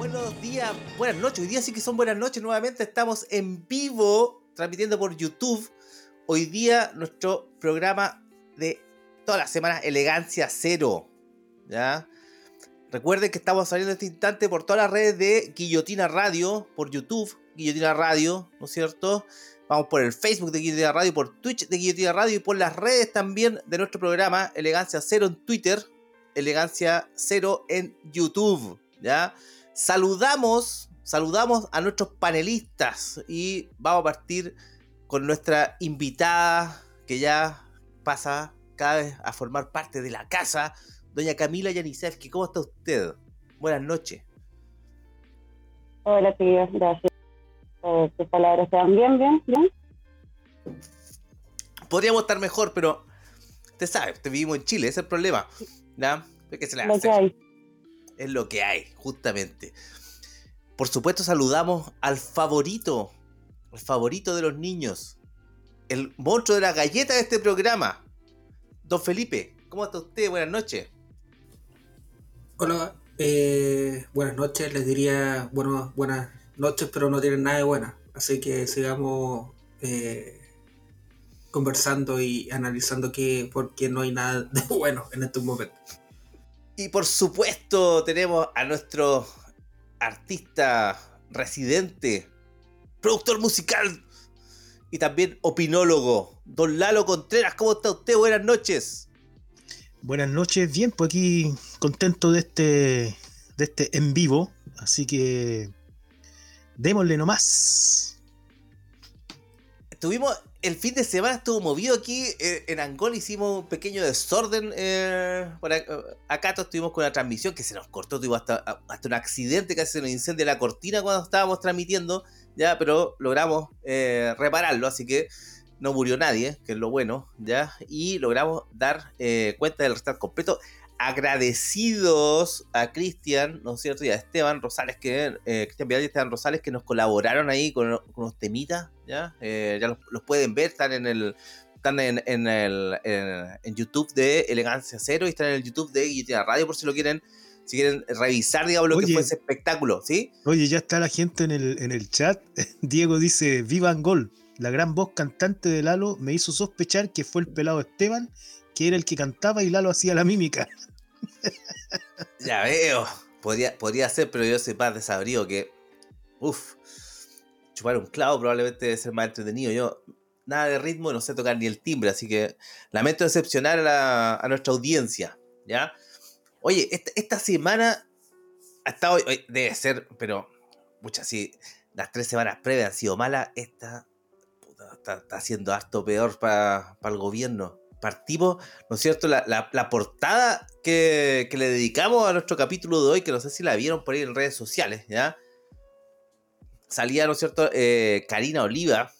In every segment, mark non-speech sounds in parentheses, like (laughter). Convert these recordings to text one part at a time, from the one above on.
buenos días, buenas noches. Hoy día sí que son buenas noches. Nuevamente estamos en vivo, transmitiendo por YouTube. Hoy día nuestro programa de toda la semana, Elegancia Cero. ¿Ya? Recuerden que estamos saliendo en este instante por todas las redes de Guillotina Radio, por YouTube, Guillotina Radio, ¿no es cierto? Vamos por el Facebook de Guillotina Radio, por Twitch de Guillotina Radio y por las redes también de nuestro programa Elegancia Cero en Twitter, Elegancia Cero en YouTube, ¿ya? Saludamos, saludamos a nuestros panelistas y vamos a partir con nuestra invitada que ya pasa cada vez a formar parte de la casa, doña Camila Yanisevsky. ¿Cómo está usted? Buenas noches. Hola, tío, gracias. Eh, tus palabras sean bien, bien, bien. Podríamos estar mejor, pero usted sabe, te vivimos en Chile, ese es el problema. ¿Ya? ¿Qué se le hace? Es lo que hay, justamente. Por supuesto, saludamos al favorito, el favorito de los niños, el monstruo de la galleta de este programa, don Felipe. ¿Cómo está usted? Buenas noches. Hola, eh, buenas noches. Les diría bueno, buenas noches, pero no tienen nada de buenas. Así que sigamos eh, conversando y analizando qué, por qué no hay nada de bueno en estos momentos. Y por supuesto tenemos a nuestro artista residente, productor musical y también opinólogo, don Lalo Contreras. ¿Cómo está usted? Buenas noches. Buenas noches, bien, pues aquí contento de este, de este en vivo, así que démosle nomás. Tuvimos el fin de semana estuvo movido aquí eh, en Angola, hicimos un pequeño desorden. Eh, por acá, estuvimos con la transmisión que se nos cortó, tuvimos hasta, hasta un accidente, casi se nos incendia la cortina cuando estábamos transmitiendo, ya, pero logramos eh, repararlo, así que no murió nadie, que es lo bueno, ya, y logramos dar cuenta del restart completo agradecidos a Cristian, ¿no es cierto? Y a Esteban Rosales, que eh, Cristian Vidal y Esteban Rosales, que nos colaboraron ahí con, con unos temitas, ¿ya? Eh, ya los, pueden ver, están en el están en, en, el, en, YouTube de Elegancia Cero y están en el YouTube de Guillotina Radio por si lo quieren, si quieren revisar, digamos, lo que fue ese espectáculo, ¿sí? Oye, ya está la gente en el, en el chat. (laughs) Diego dice, viva Angol, la gran voz cantante de Lalo me hizo sospechar que fue el pelado Esteban que era el que cantaba y Lalo hacía la mímica. (laughs) ya veo. Podría, podría ser, pero yo soy más desabrido que. Uf. Chupar un clavo probablemente debe ser más entretenido. Yo, nada de ritmo, no sé tocar ni el timbre, así que lamento decepcionar a, nuestra audiencia. ¿Ya? Oye, esta, semana ha estado. Debe ser, pero. Muchas sí. Las tres semanas previas han sido malas. Esta. está, está siendo harto peor para el gobierno partimos, ¿no es cierto? La, portada que, le dedicamos a nuestro capítulo de hoy, que no sé si la vieron por ahí en redes sociales, ¿ya? Salía, ¿no es cierto? Eh, Karina Oliva,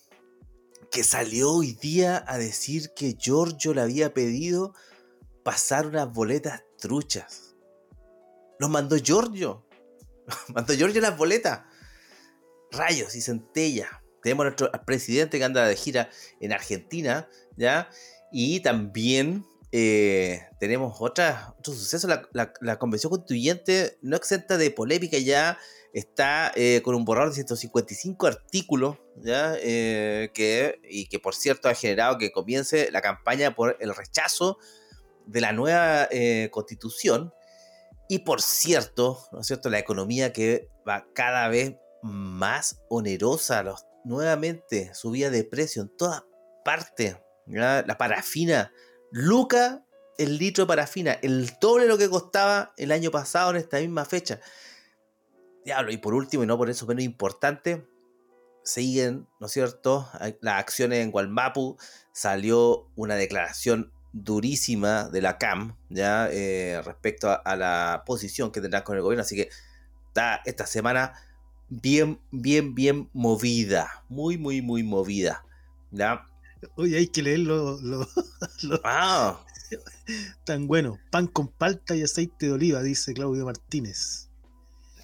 que salió hoy día a decir que Giorgio le había pedido pasar unas boletas truchas. Los mandó Giorgio. (laughs) mandó Giorgio las boletas. Rayos y centella. Tenemos a nuestro presidente que anda de gira en Argentina, ¿ya? Y también eh, tenemos otra, otro suceso. La, convención constituyente no exenta de polémica ya está eh, con un borrador de 155 artículos, ¿ya? Eh, que, y que por cierto ha generado que comience la campaña por el rechazo de la nueva constitución. Y por cierto, ¿no cierto? La economía que va cada vez más onerosa, los, nuevamente subida de precio en todas partes la parafina, Luca el litro de parafina, el doble de lo que costaba el año pasado en esta misma fecha. Diablo, y por último, y no por eso menos importante, siguen, ¿no es cierto? Las acciones en Gualmapu, salió una declaración durísima de la CAM, ¿ya? Eh, respecto a, la posición que tendrán con el gobierno, así que está esta semana bien, bien, bien movida. Muy, muy, muy movida. ¿Ya? Oye, hay que leer lo, lo- (laughs) lo- Ah, tan bueno. Pan con palta y aceite de oliva, dice Claudio Martínez.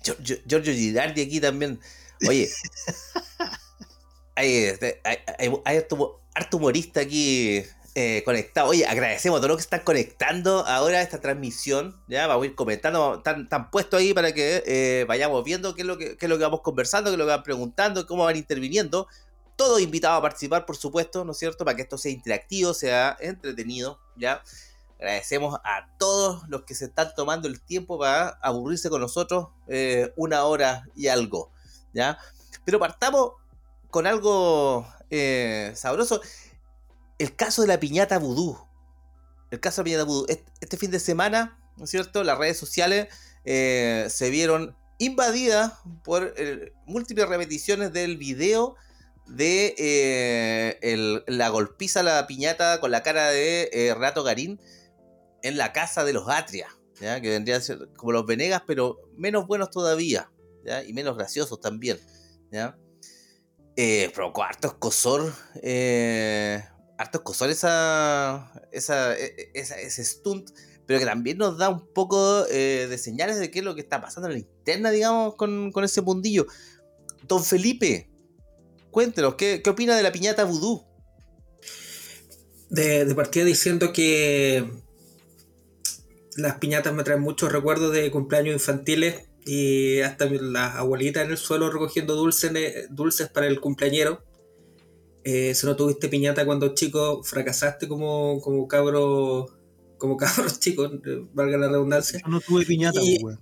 Gio- Gio- Giorgio Girardi aquí también. Oye, (laughs) hay, este, hay, hay- hay harto, harto humorista aquí eh, conectado. Oye, agradecemos a todos los que están conectando ahora a esta transmisión. Ya vamos a ir comentando, están, están puestos ahí para que eh, vayamos viendo qué es, lo que, qué es lo que vamos conversando, qué es lo que van preguntando, cómo van interviniendo. Todos invitados a participar, por supuesto, ¿no es cierto? Para que esto sea interactivo, sea entretenido, ¿ya? Agradecemos a todos los que se están tomando el tiempo para aburrirse con nosotros eh, una hora y algo, ¿ya? Pero partamos con algo eh, sabroso. El caso de la piñata vudú. El caso de la piñata vudú. Este, fin de semana, ¿no es cierto? Las redes sociales eh, se vieron invadidas por múltiples repeticiones del video de eh, la golpiza la piñata con la cara de eh, Renato Garín en la casa de los Atria, ¿ya? que vendrían a ser como los Venegas, pero menos buenos todavía, y menos graciosos también. Eh, provocó harto escosor, eh, harto escosor esa, esa, e- esa- ese stunt, pero que también nos da un poco de señales de qué es lo que está pasando en la interna, digamos, con, con ese mundillo. Don Felipe, cuéntenos, ¿qué, qué opina de la piñata vudú? De, de partida diciendo que las piñatas me traen muchos recuerdos de cumpleaños infantiles y hasta las abuelitas en el suelo recogiendo dulces, dulces para el cumpleañero. Eh, si no tuviste piñata cuando chico, fracasaste como, como cabro como (laughs) cabros chicos, eh, valga la redundancia. Yo no tuve piñata, Y- pues.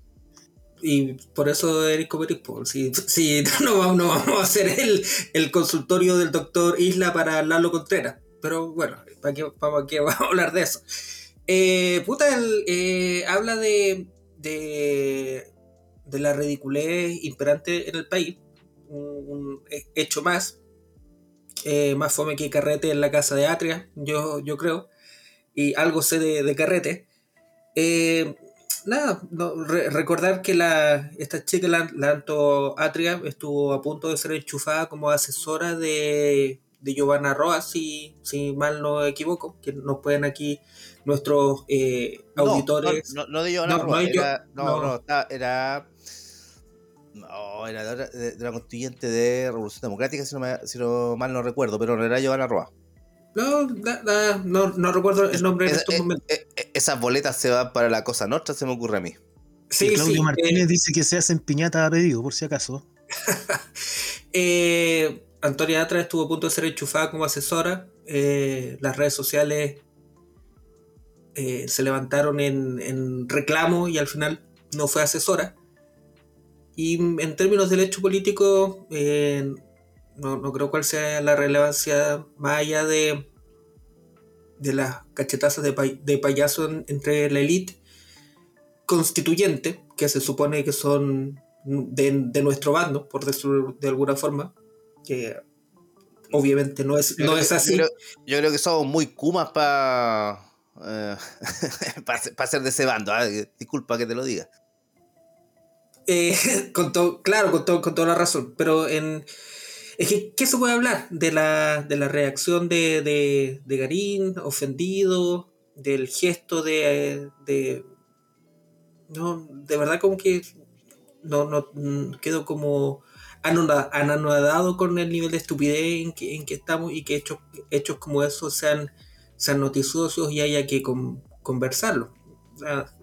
Y por eso eres como eres. Si, si (laughs) no, no vamos a hacer el, el consultorio del doctor Isla para Lalo Contreras. Pero bueno, ¿para qué, para qué (laughs) vamos a hablar de eso? Eh, puta, el, eh, habla de, de, de la ridiculez imperante en el país. Un, un hecho más. eh, más fome que carrete en la casa de Atria, yo, yo creo. Y algo sé de, de carrete. Eh, nada, no, re- recordar que la, esta chica, la, la Anto Atria, estuvo a punto de ser enchufada como asesora de, de Giovanna Roas, si, si mal no equivoco, que nos pueden aquí nuestros eh, auditores. No, no, no de Giovanna Roa, era, no, no. no, está- era. No, era de, otra- de- de la constituyente de Revolución Democrática, si no, me- si no mal no recuerdo, pero no era Giovanna Roa. No, da- da- no, no recuerdo el nombre en estos momentos. esas boletas se van para la cosa nuestra, se me ocurre a mí. Sí, Y Claudio sí, Martínez eh, dice que se hacen piñatas a pedido, por si acaso. (laughs) Eh, Antonia Atra estuvo a punto de ser enchufada como asesora. Eh, las redes sociales eh, se levantaron en, en reclamo y al final no fue asesora. Y en términos del hecho político, eh, no, no creo cuál sea la relevancia más allá de, de las cachetazas de, pay- de payaso en- entre la élite constituyente, que se supone que son de, de nuestro bando, por decirlo de alguna forma, que obviamente no es, Yo no es que- así. Yo creo, yo creo que somos muy kumas para para ser de ese bando. ah, Disculpa que te lo diga. Eh, (laughs) con todo, claro, con, todo, con toda la razón. Pero en. Es que, ¿qué se puede hablar? De la, de la reacción de, de, de Garín, ofendido, del gesto de, de. No, de verdad, como que. No, no. mm, Quedo como anonadado con el nivel de estupidez en que, en que estamos y que hechos, hechos como esos sean, sean noticiosos y haya que con- conversarlo.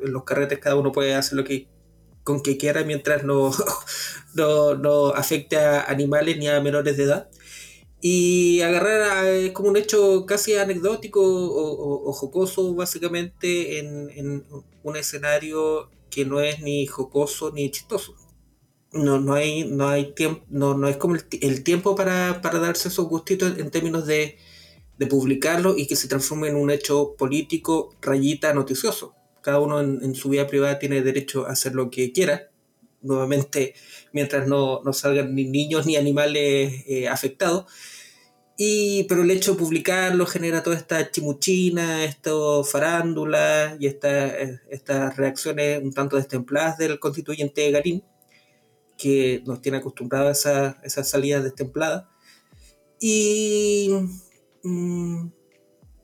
En los carretes cada uno puede hacer lo que con que quiera mientras no, (laughs) no, no afecte a animales ni a menores de edad. Y agarrar es como un hecho casi anecdótico o, o- jocoso, básicamente, en, en un escenario que no es ni jocoso ni chistoso. No, no hay, no hay tiempo, no, no es como el, el tiempo para, para darse esos gustitos en términos de, de publicarlo y que se transforme en un hecho político rayita noticioso. Cada uno en, en su vida privada tiene derecho a hacer lo que quiera. Nuevamente, mientras no, no salgan ni niños ni animales eh, afectados. Y, pero el hecho de publicarlo genera toda esta chimuchina, esto farándula y esta- estas reacciones un tanto destempladas del constituyente Garín, que nos tiene acostumbrados a esa- esas salidas destempladas. Y mm,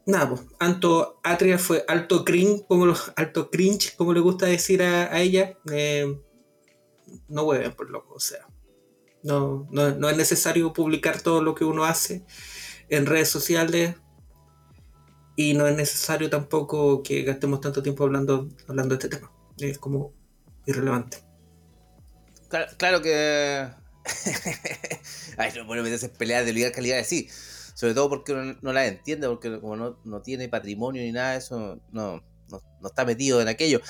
nada, pues, alto Atria fue alto cringe, como lo- alto cringe, como le gusta decir a, ella. Eh, no hueven por loco, o sea. No, no, no es necesario publicar todo lo que uno hace en redes sociales y no es necesario tampoco que gastemos tanto tiempo hablando, hablando de este tema. Es como irrelevante. Claro, claro que. (laughs) Ay, no puede meterse en peleas de oligarca sí. Sobre todo porque uno no la entiende, porque como no, no tiene patrimonio ni nada de eso, no, no, no está metido en aquello.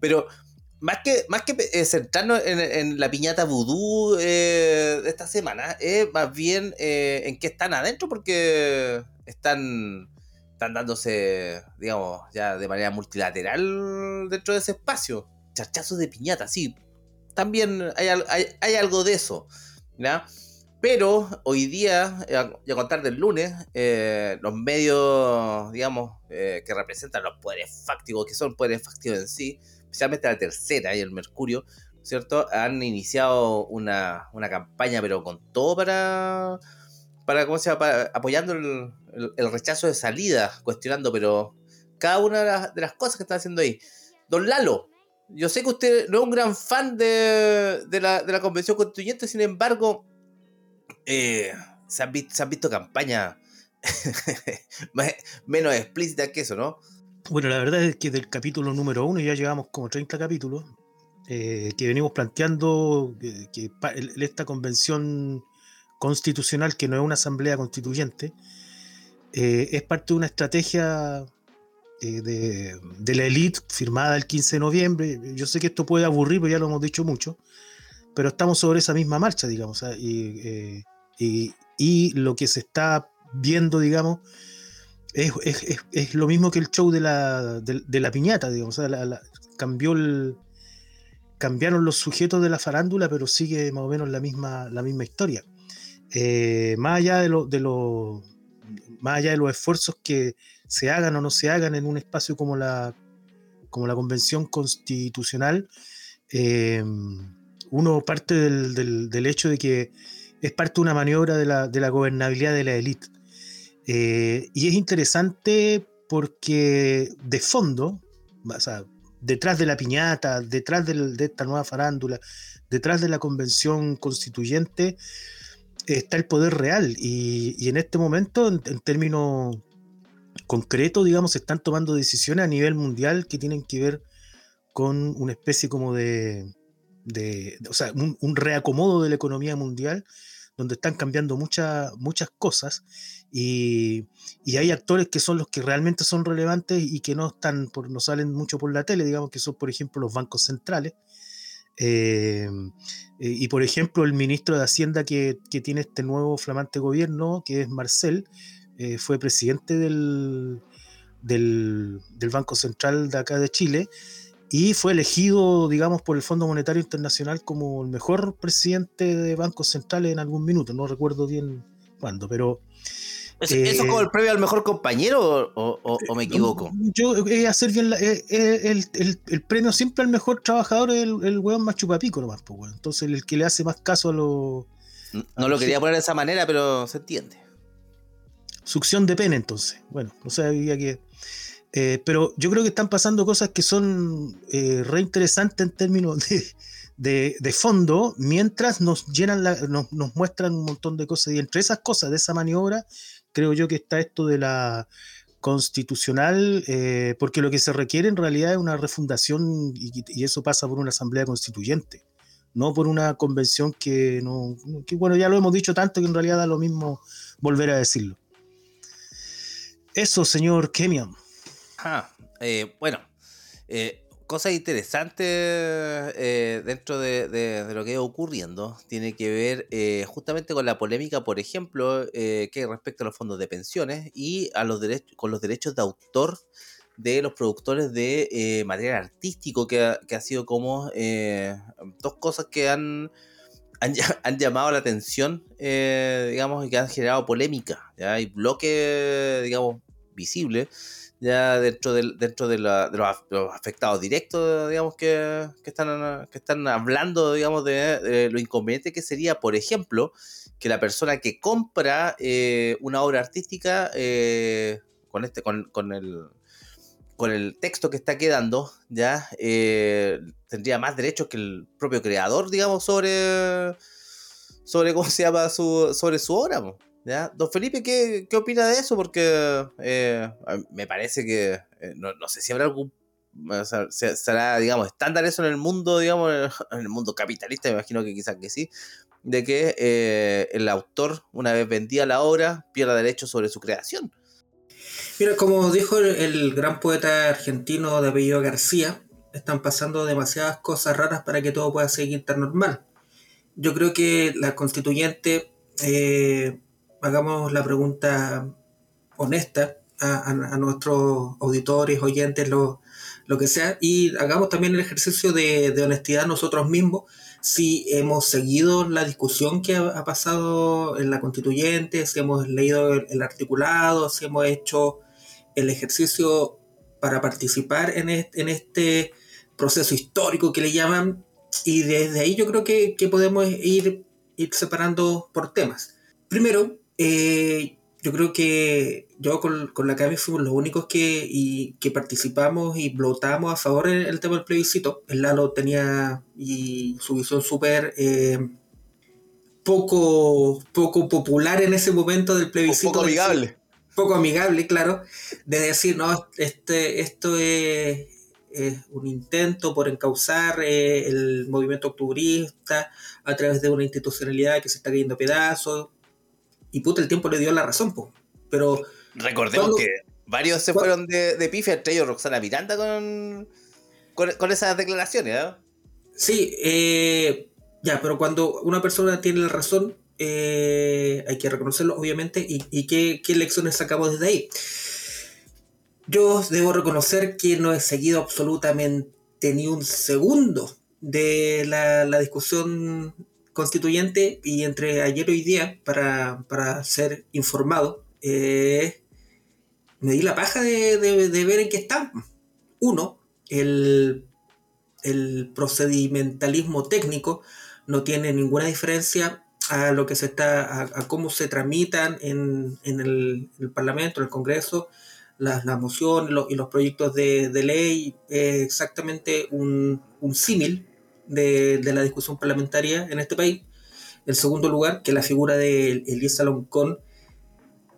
Pero más que, más que eh, centrarnos en, la piñata vudú eh, de esta semana, es más bien eh, en qué están adentro, porque están, están dándose, digamos, ya de manera multilateral dentro de ese espacio. Charchazos de piñata, sí. También hay, hay, hay algo de eso, ¿ya? Pero hoy día, eh, a- a contar del lunes, eh, los medios, digamos, eh, que representan los poderes fácticos, que son poderes fácticos en sí, especialmente la tercera y el Mercurio, ¿cierto? Han iniciado una, una campaña, pero con todo para, para ¿cómo se llama? Para- apoyando el, el- rechazo de salida, cuestionando, pero cada una de las, de las cosas que está haciendo ahí. Don Lalo, yo sé que usted no es un gran fan de, de la, de la convención constituyente, sin embargo, eh, se, han visto, se han visto campañas (laughs) menos explícitas que eso, ¿no? Bueno, la verdad es que del capítulo número uno ya llevamos como 30 capítulos eh, que venimos planteando que, que el- esta convención constitucional, que no es una asamblea constituyente, eh, es parte de una estrategia eh, de, de la élite firmada el 15 de noviembre. Yo sé que esto puede aburrir, pero ya lo hemos dicho mucho, pero estamos sobre esa misma marcha, digamos, sea, y, eh, y- y lo que se está viendo, digamos, es, es- es- es lo mismo que el show de la, de, de la piñata, digamos. o sea, la- la- cambió el, cambiaron los sujetos de la farándula, pero sigue más o menos la misma, la misma historia. Eh, más allá de, lo- de lo- más allá de los esfuerzos que se hagan o no se hagan en un espacio como la, como la Convención Constitucional, eh, uno parte del, del- del hecho de que es parte de una maniobra de la, de la gobernabilidad de la élite. Eh, y es interesante porque de fondo, detrás de la piñata, detrás de esta nueva farándula, detrás de la convención constituyente, está el poder real. Y, y en este momento, en, en términos concretos, digamos, se están tomando decisiones a nivel mundial que tienen que ver con una especie como de, de- o sea, un, reacomodo de la economía mundial, donde están cambiando muchas muchas cosas y, y hay actores que son los que realmente son relevantes y que no están por, no salen mucho por la tele, digamos que son por ejemplo los bancos centrales. Eh, y por ejemplo el ministro de Hacienda que, que tiene este nuevo flamante gobierno, que es Marcel, eh, fue presidente del, del, del Banco Central de acá de Chile y fue elegido, digamos, por el Fondo Monetario Internacional como el mejor presidente de bancos centrales en algún minuto, no recuerdo bien cuándo, pero ¿Eso, Eh, eso es como el premio al mejor compañero o, o- o- o me equivoco? Yo, eh, hacer bien la- eh, eh, el, el- el premio siempre al mejor trabajador es el, el weón más chupapico nomás, pues, weón. Entonces el que le hace más caso a los... No, no lo quería poner de esa manera, pero se entiende. Succión de pene, entonces. Bueno, no sabía que... eh, pero yo creo que están pasando cosas que son eh, re en términos de, fondo, mientras nos llenan nos, muestran un montón de cosas. Y entre esas cosas, de esa maniobra, creo yo que está esto de la constitucional, eh, porque lo que se requiere en realidad es una refundación y, y eso pasa por una asamblea constituyente, no por una convención que no, que bueno, ya lo hemos dicho tanto que en realidad da lo mismo volver a decirlo. Eso, señor Kemian. Ajá. Eh, bueno, eh, cosas interesantes eh, dentro de, lo que va ocurriendo tiene que ver eh, justamente con la polémica, por ejemplo, que respecta a los fondos de pensiones y a los con los derechos de autor de los productores de material artístico, que ha, sido como dos cosas que han, han, ll- (laughs) han llamado la atención, digamos, y que han generado polémica. ¿ya? Hay bloque, digamos, visible ya dentro de, dentro de, la, los, afectados directos, digamos, que, que, están, que están hablando, digamos, de, lo inconveniente que sería, por ejemplo, que la persona que compra eh, una obra artística eh, con este, con, con, el con el texto que está quedando, ya eh, tendría más derechos que el propio creador, digamos, sobre sobre cómo se llama su, sobre su obra. Don Felipe, ¿qué, ¿qué, opina de eso? Porque eh, me parece que, eh, no, sé si habrá algún, será, digamos, estándar eso en el mundo, digamos, (laughs) en el mundo capitalista, me imagino que quizás que sí, de que eh, el autor, una vez vendía la obra, pierda derechos sobre su creación. Mira, como dijo el, gran poeta argentino de apellido García, están pasando demasiadas cosas raras para que todo pueda seguir tan normal yo creo que la constituyente, hagamos la pregunta honesta a, nuestros auditores, oyentes, lo, que sea, y hagamos también el ejercicio de, honestidad nosotros mismos, si hemos seguido la discusión que ha, pasado en la constituyente, si hemos leído el, articulado, si hemos hecho el ejercicio para participar en en este proceso histórico que le llaman y desde ahí yo creo que, podemos ir, ir, separando por temas. Primero, eh, yo creo que yo con, la CAMI fuimos los únicos que, y, que participamos y votamos a favor del tema del plebiscito. El Lalo tenía y su visión súper eh, poco, poco popular en ese momento del plebiscito. Poco amigable. poco amigable, claro, de decir, no, este, esto es, es un intento por encauzar eh, el movimiento octubrista a través de una institucionalidad que se está cayendo a pedazos. Y puta, el tiempo le dio la razón, po. Pero. Recordemos que varios se fueron de, de pifia, entre ellos Roxana Miranda con, con, esas declaraciones, ¿no? Sí, eh, ya, pero cuando una persona tiene la razón, eh, hay que reconocerlo, obviamente, y, y qué, qué lecciones sacamos desde ahí. Yo debo reconocer que no he seguido absolutamente ni un segundo de la, discusión constituyente y entre ayer y hoy día, para, ser informado, eh, me di la paja de, ver en qué están. Uno, el, procedimentalismo técnico no tiene ninguna diferencia a lo que se está, a, cómo se tramitan en, el, el, Parlamento, en el Congreso, las, mociones y los proyectos de, ley es exactamente un, símil de, la discusión parlamentaria en este país. En segundo lugar, que la figura de Elisa Loncón,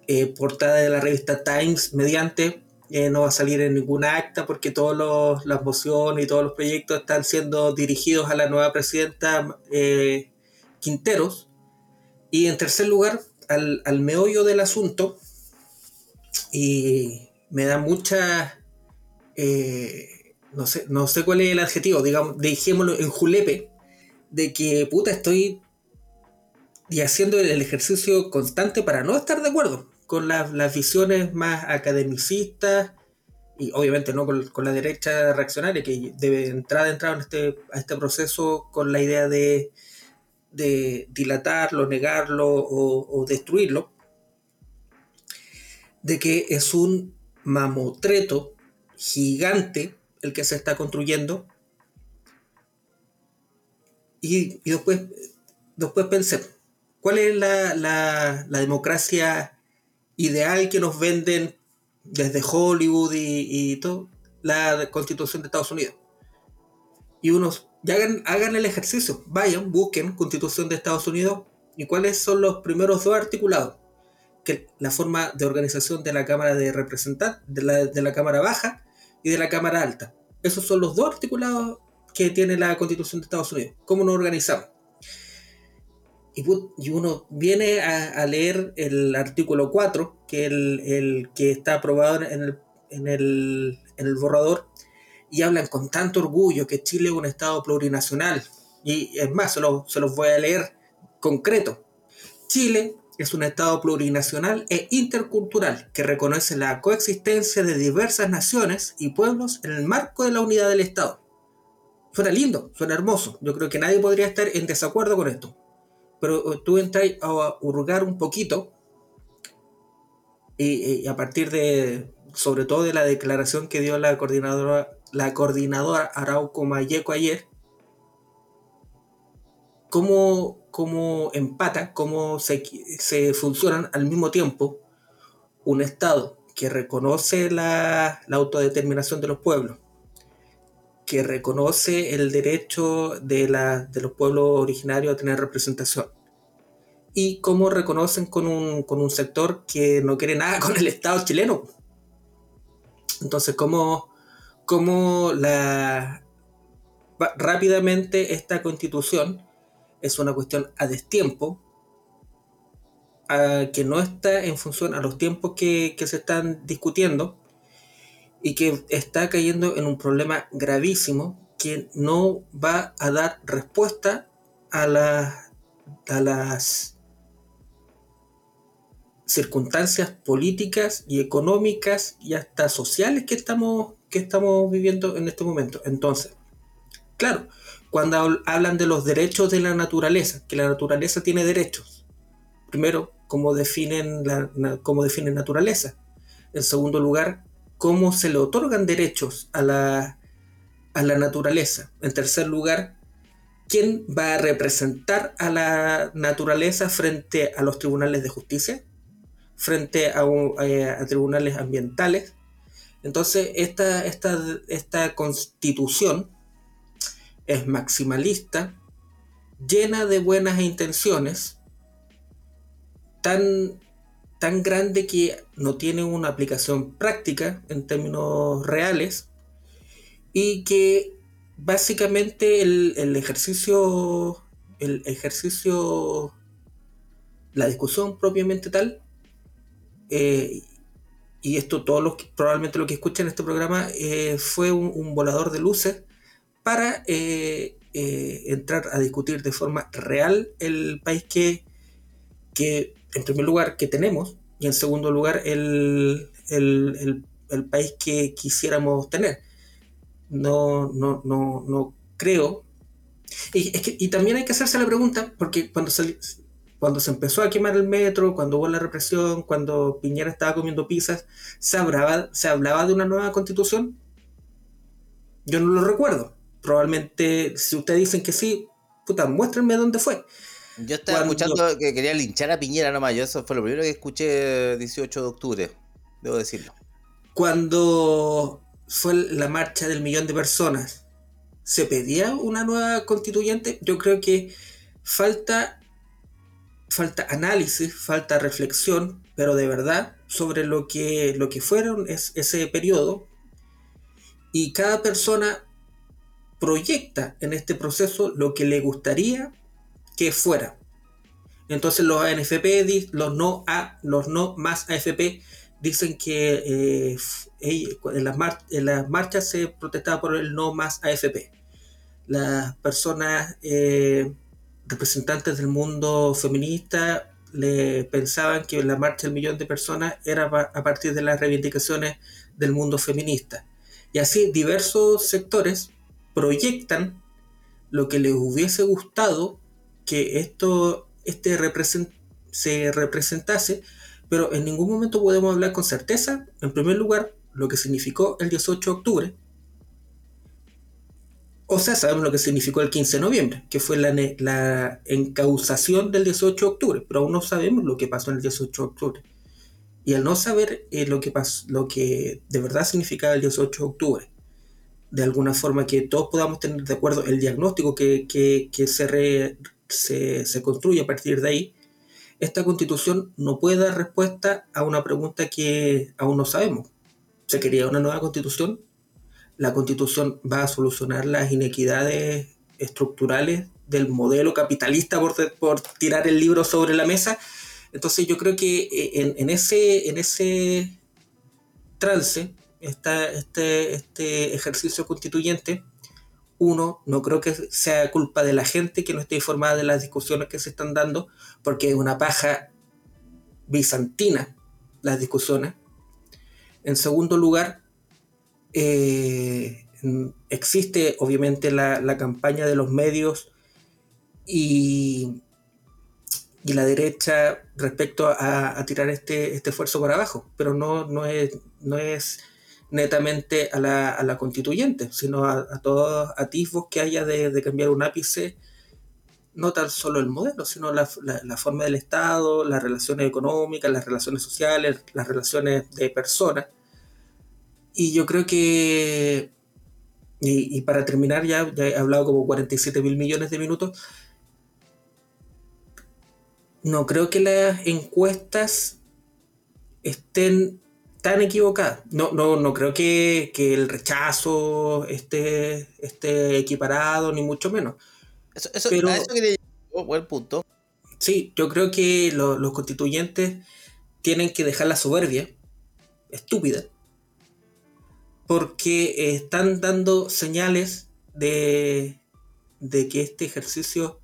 eh, portada de la revista Times, mediante, eh, no va a salir en ninguna acta porque todas las mociones y todos los proyectos están siendo dirigidos a la nueva presidenta eh, Quinteros. Y en tercer lugar, al, al meollo del asunto, y me da mucha... no, sé, no sé cuál es el adjetivo, digamos, dejémoslo en julepe, de que puta estoy y haciendo el ejercicio constante para no estar de acuerdo con las visiones más academicistas y obviamente no con, la derecha reaccionaria que debe entrar de entrada en este, a este proceso con la idea de, de dilatarlo, negarlo o, o destruirlo, de que es un mamotreto gigante el que se está construyendo. Y, después, después pensé, ¿cuál es la, democracia ideal que nos venden desde Hollywood y, todo? La constitución de Estados Unidos. Y unos, hagan, hagan el ejercicio, vayan, busquen constitución de Estados Unidos y cuáles son los primeros dos articulados la forma de organización de la Cámara de Representantes, de la, Cámara Baja y de la Cámara Alta. Esos son los dos articulados que tiene la Constitución de Estados Unidos. ¿Cómo nos organizamos? Y, uno viene a, leer el artículo 4, que el, el que está aprobado en el, en, el, en el borrador, y hablan con tanto orgullo que Chile es un Estado plurinacional. Y es más, se, se los voy a leer concreto. Chile es un Estado plurinacional e intercultural que reconoce la coexistencia de diversas naciones y pueblos en el marco de la unidad del Estado. Suena lindo, suena hermoso. Yo creo que nadie podría estar en desacuerdo con esto. Pero eh, tú entras a hurgar un poquito y, a partir de, sobre todo de la declaración que dio la coordinadora, la coordinadora Arauco Mayeco ayer, cómo, cómo empata, cómo se, funcionan al mismo tiempo un Estado que reconoce la, autodeterminación de los pueblos, que reconoce el derecho de, los pueblos originarios a tener representación, y cómo reconocen con un, sector que no quiere nada con el Estado chileno. Entonces, cómo, cómo rápidamente esta constitución es una cuestión a destiempo, a, que no está en función a los tiempos que, se están discutiendo y que está cayendo en un problema gravísimo que no va a dar respuesta a, la, a las circunstancias políticas y económicas y hasta sociales que estamos, que estamos viviendo en este momento. Entonces, claro, cuando hablan de los derechos de la naturaleza, que la naturaleza tiene derechos. Primero, cómo definen, la, cómo definen naturaleza. En segundo lugar, cómo se le otorgan derechos a la, a la naturaleza. En tercer lugar, quién va a representar a la naturaleza frente a los tribunales de justicia frente eh, a, tribunales ambientales. Entonces, esta, esta, esta constitución es maximalista, llena de buenas intenciones, tan, tan grande que no tiene una aplicación práctica en términos reales y que básicamente el, el ejercicio, el ejercicio, la discusión propiamente tal, eh, y esto todos los probablemente lo que escuchan este programa eh, fue un, volador de luces para eh, entrar a discutir de forma real el país que, en primer lugar, que tenemos y en segundo lugar, el, el, el, país que quisiéramos tener. No, no, no, no creo. Y también hay que hacerse la pregunta, porque cuando se, cuando se empezó a quemar el metro, cuando hubo la represión, cuando Piñera estaba comiendo pizzas, ¿se hablaba, ¿se hablaba de una nueva constitución? Yo no lo recuerdo. Probablemente, si ustedes dicen que sí, puta, muéstrenme dónde fue. Yo estaba escuchando que quería linchar a Piñera nomás. Yo eso fue lo primero que escuché el 18 de octubre, debo decirlo. Cuando fue la marcha del millón de personas, ¿se pedía una nueva constituyente? Yo creo que falta falta análisis, falta reflexión, pero de verdad, sobre lo que, lo que fueron es, ese periodo. Y cada persona proyecta en este proceso lo que le gustaría que fuera. Entonces los ANFP, los no A, los no más AFP, dicen que eh, en, las marchas se protestaba por el no más AFP. Las personas eh, representantes del mundo feminista pensaban que la marcha del millón de personas era a partir de las reivindicaciones del mundo feminista. Y así diversos sectores proyectan lo que les hubiese gustado que esto este se representase, pero en ningún momento podemos hablar con certeza, en primer lugar, lo que significó el 18 de octubre, o sea, sabemos lo que significó el 15 de noviembre, que fue la, la encausación del 18 de octubre, pero aún no sabemos lo que pasó en el 18 de octubre. Y al no saber eh, lo, que pasó, lo que de verdad significaba el 18 de octubre, de alguna forma que todos podamos tener de acuerdo el diagnóstico que, que, que se, se, se construye a partir de ahí, esta constitución no puede dar respuesta a una pregunta que aún no sabemos. ¿Se quería una nueva constitución? la constitución va a solucionar las inequidades estructurales del modelo capitalista por, por tirar el libro sobre la mesa. Entonces yo creo que eh, en, ese, en ese trance, este, este ejercicio constituyente, uno, no creo que sea culpa de la gente que no esté informada de las discusiones que se están dando, porque es una paja bizantina las discusiones. En segundo lugar, eh, existe obviamente la, campaña de los medios y y la derecha respecto a, tirar este, este esfuerzo para abajo, pero no, no, es, no es netamente a la, a la constituyente, sino a, a todos atisbos que haya de, cambiar un ápice, no tan solo el modelo, sino la, la, forma del Estado, las relaciones económicas, las relaciones sociales, las relaciones de personas. Y yo creo que, y, y para terminar ya, ya he hablado como 47 mil millones de minutos, no creo que las encuestas estén tan equivocadas. No, no, no creo que, el rechazo esté, esté equiparado, ni mucho menos. Eso, eso, Pero, a eso quería buen punto. Sí, yo creo que los constituyentes tienen que dejar la soberbia estúpida porque están dando señales de, de que este ejercicio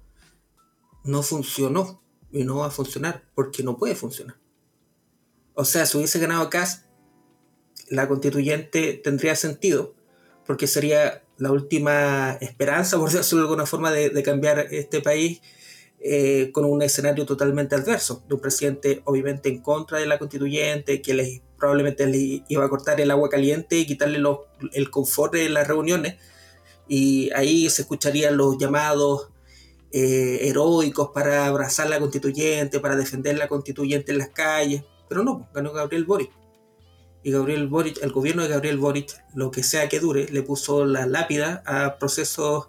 no funcionó y no va a funcionar, porque no puede funcionar. O sea, si hubiese ganado Kass, la constituyente tendría sentido, porque sería la última esperanza, por (laughs) decirlo de alguna forma, de, cambiar este país eh, con un escenario totalmente adverso, de un presidente obviamente en contra de la constituyente, que les, probablemente le iba a cortar el agua caliente y quitarle el confort de las reuniones, y ahí se escucharían los llamados eh, heroicos para abrazar la constituyente, para defender la constituyente en las calles, pero no, ganó Gabriel Boric. Y Gabriel Boric, el gobierno de Gabriel Boric, lo que sea que dure, le puso la lápida a procesos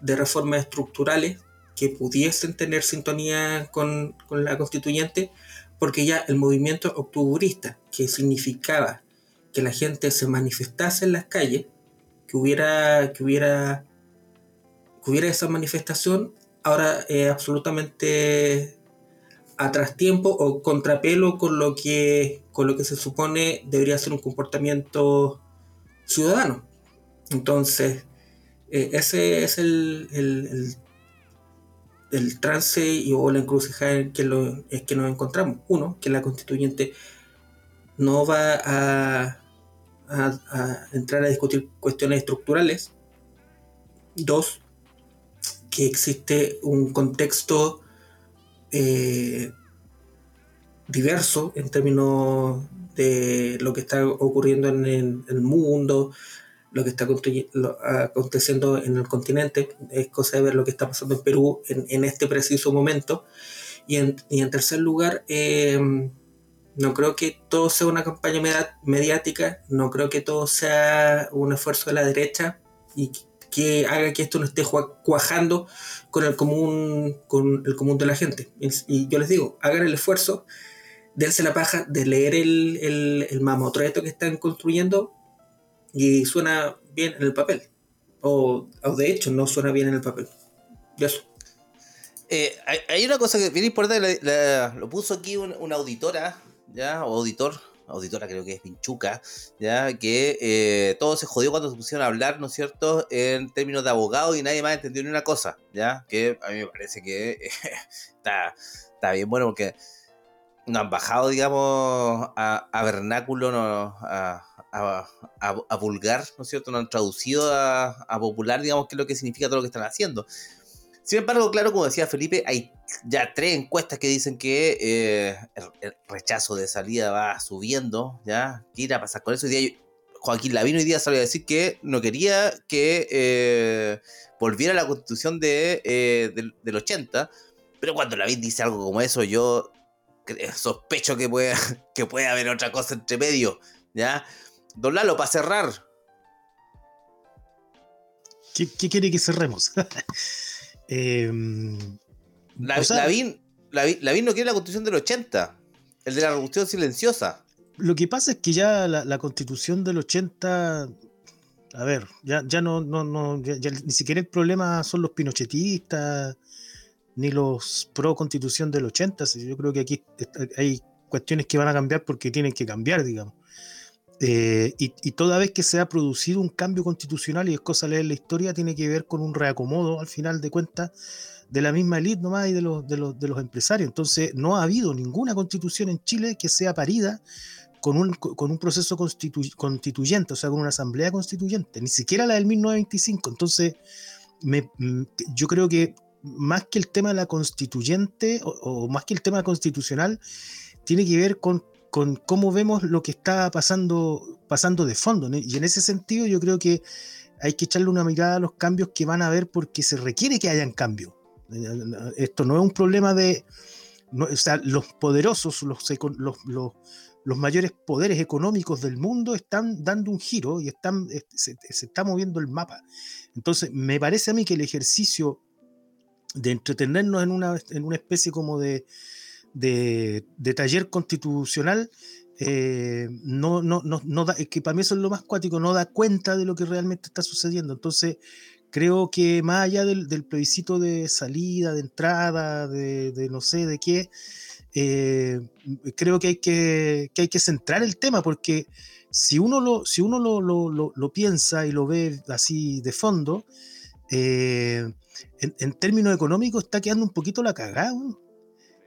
de reformas estructurales que pudiesen tener sintonía con, con la constituyente, porque ya el movimiento octubrista, que significaba que la gente se manifestase en las calles, que hubiera, que hubiera, que hubiera esa manifestación, ahora es absolutamente a trastiempo o contrapelo con lo que con lo que se supone debería ser un comportamiento ciudadano. Entonces, eh, ese es el, el, el, trance y, o la encrucijada en que, es que nos encontramos. Uno, que la constituyente no va a, a entrar a discutir cuestiones estructurales. Dos, que existe un contexto eh, diverso en términos de lo que está ocurriendo en el, mundo, lo que está aconteciendo en el continente, es cosa de ver lo que está pasando en Perú en, este preciso momento. Y en, tercer lugar, em, no creo que todo sea una campaña mediática, no creo que todo sea un esfuerzo de la derecha y que haga que esto no esté cuajando con el común, con el común de la gente. Y yo les digo, hagan el esfuerzo, dense la paja de leer el, el, el mamotreto que están construyendo y suena bien en el papel. O, de hecho no suena bien en el papel. Y eso. Eh, hay, una cosa que viene importante, lo puso aquí una auditora, ¿ya? O auditor, auditora creo que es Pinchuca, ya que eh, todo se jodió cuando se pusieron a hablar, ¿no es cierto?, en términos de abogado y nadie más entendió ni una cosa, ya que a mí me parece que (laughs) está, bien bueno porque no han bajado, digamos, a, vernáculo, no, a, a, vulgar, ¿no es cierto? No han traducido a, popular, digamos, qué es lo que significa todo lo que están haciendo. Sin embargo, claro, como decía Felipe, hay ya tres encuestas que dicen que eh, el, rechazo de salida va subiendo, ¿ya? ¿Qué irá a pasar con eso? Hoy día, Joaquín Lavino hoy día salió a decir que no quería que eh, volviera la constitución eh, del, 80, pero cuando Lavín dice algo como eso, yo sospecho que puede, (laughs) que puede haber otra cosa entre medio, ¿ya? Don Lalo, para cerrar. ¿Qué, qué quiere que cerremos? (laughs) Eh, la, Lavín, no quiere la constitución del 80, el de la revolución silenciosa. Lo que pasa es que ya la, constitución del 80, a ver, ya, ya no, no, no ni siquiera el problema son los pinochetistas, ni los pro constitución del 80. Yo creo que aquí hay cuestiones que van a cambiar porque tienen que cambiar, digamos. Eh, y, toda vez que se ha producido un cambio constitucional, y es cosa leer la historia, tiene que ver con un reacomodo, al final de cuentas, de la misma élite nomás y de los, de, los, de los empresarios. Entonces, no ha habido ninguna constitución en Chile que sea parida con un, con un proceso constituyente, o sea, con una asamblea constituyente, ni siquiera la del 1925. Entonces, me, yo creo que más que el tema de la constituyente o, más que el tema constitucional, tiene que ver con, con, cómo vemos lo que está pasando, pasando de fondo. Y en ese sentido yo creo que hay que echarle una mirada a los cambios que van a haber porque se requiere que hayan cambios. Esto no es un problema de... o sea, los poderosos, los, los, los, los, mayores poderes económicos del mundo están dando un giro y están, se, se está moviendo el mapa. Entonces, me parece a mí que el ejercicio de entretenernos en una, en una especie como de, de, taller constitucional, eh, no, no, no, no da, es que para mí eso es lo más cuático, no da cuenta de lo que realmente está sucediendo. Entonces, creo que más allá del, del plebiscito de salida, de entrada, de, de no sé de qué, eh, creo que hay que, que hay que centrar el tema, porque si uno lo, si uno lo, lo, lo piensa y lo ve así de fondo, eh, en, términos económicos está quedando un poquito la cagada.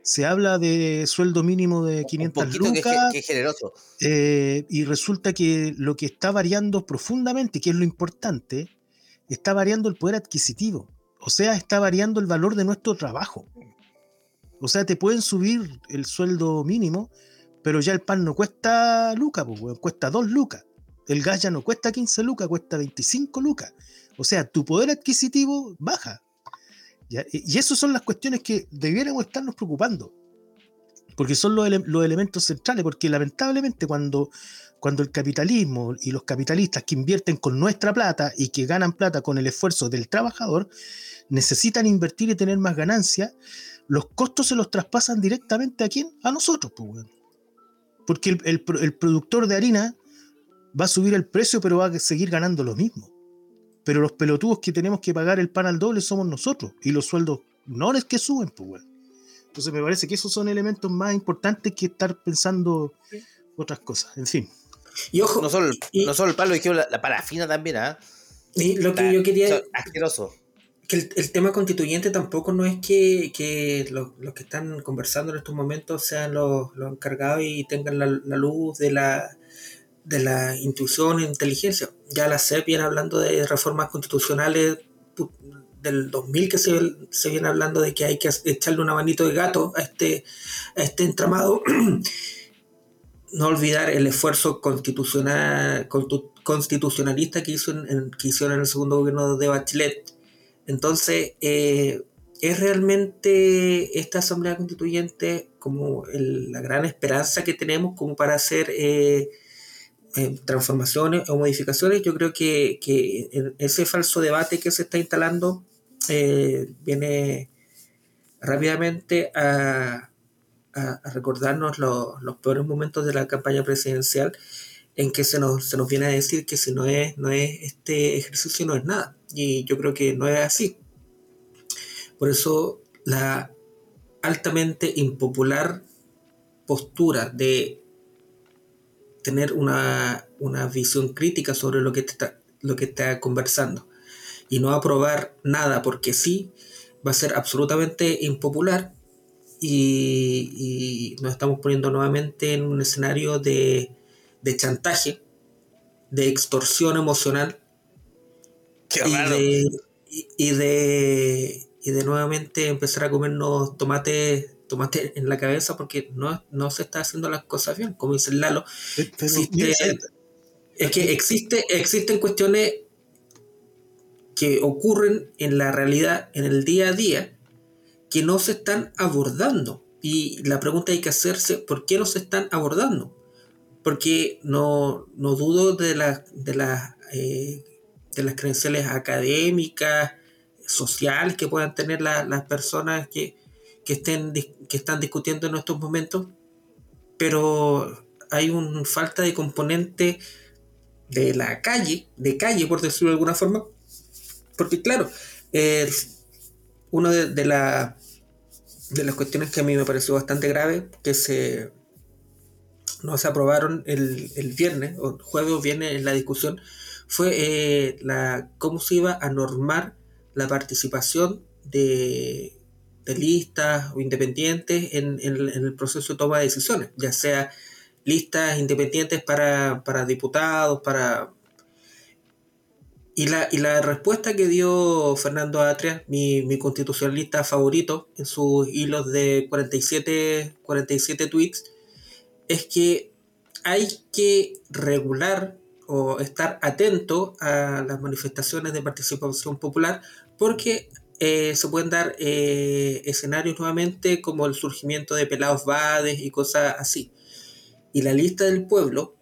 Se habla de sueldo mínimo de 500 lucas. Que, generoso. Eh, y resulta que lo que está variando profundamente, que es lo importante, está variando el poder adquisitivo. O sea, está variando el valor de nuestro trabajo. O sea, te pueden subir el sueldo mínimo, pero ya el pan no cuesta lucas, pues, cuesta 2 lucas. El gas ya no cuesta 15 lucas, cuesta 25 lucas. O sea, tu poder adquisitivo baja. Y esas son las cuestiones que debiéramos estarnos preocupando. Porque son los, elementos centrales. Porque lamentablemente cuando, cuando el capitalismo y los capitalistas que invierten con nuestra plata y que ganan plata con el esfuerzo del trabajador, necesitan invertir y tener más ganancias, los costos se los traspasan directamente a quién? A nosotros, pues, Porque el, el productor de harina va a subir el precio, pero va a seguir ganando lo mismo pero los pelotudos que tenemos que pagar el pan al doble somos nosotros y los sueldos no es que suben, pues, Entonces me parece que esos son elementos más importantes que estar pensando otras cosas, en fin. Y ojo, no solo, no solo el palo, dijeron la, la parafina también, ¿ah? Y lo que yo quería. Asqueroso. Que el, tema constituyente tampoco no es que, que los, que están conversando en estos momentos sean los, los encargados y tengan la, la luz de la de la intuición e inteligencia. Ya la CEP viene hablando de reformas constitucionales del 2000 que se, se, viene hablando de que hay que echarle una manito de gato a este, a este entramado. (clears throat) no olvidar el esfuerzo constitucional, constitucionalista que, hizo en, que hicieron en el segundo gobierno de Bachelet. Entonces, eh, ¿es realmente esta Asamblea Constituyente como la gran esperanza que tenemos como para hacer... Eh, transformaciones o modificaciones, yo creo que, ese falso debate que se está instalando eh, viene rápidamente a, recordarnos los peores momentos de la campaña presidencial en que se nos, se nos viene a decir que si no es, no es este ejercicio no es nada. Y yo creo que no es así. Por eso la altamente impopular postura de tener una, visión crítica sobre lo que, está, lo que está conversando. Y no aprobar nada porque sí va a ser absolutamente impopular y, nos estamos poniendo nuevamente en un escenario de, chantaje, de extorsión emocional y de, y, de, y de nuevamente empezar a comernos tomates tomate en la cabeza porque no, no se está haciendo las cosas bien, como dice Lalo. es que existe, existen cuestiones que ocurren en la realidad, en el día a día, que no se están abordando. Y la pregunta hay que hacerse, ¿por qué no se están abordando? Porque no, no dudo de, la, de, las eh, de las credenciales académicas, sociales que puedan tener las personas que, que, estén, que están discutiendo en estos momentos, pero hay una falta de componente de la calle, de calle por decirlo de alguna forma, porque claro, una de, la, de las cuestiones que a mí me pareció bastante grave, que se no se aprobaron el, el viernes, o jueves o viernes en la discusión, fue eh, la, cómo se iba a normar la participación de de listas o independientes en, el proceso de toma de decisiones, ya sea listas independientes para, diputados, para... Y la, y la respuesta que dio Fernando Atria, mi, mi constitucionalista favorito, en sus hilos de 47, 47 tweets, es que hay que regular o estar atento a las manifestaciones de participación popular porque eh, se pueden dar eh, escenarios nuevamente como el surgimiento de pelados vades y cosas así. Y la lista del pueblo,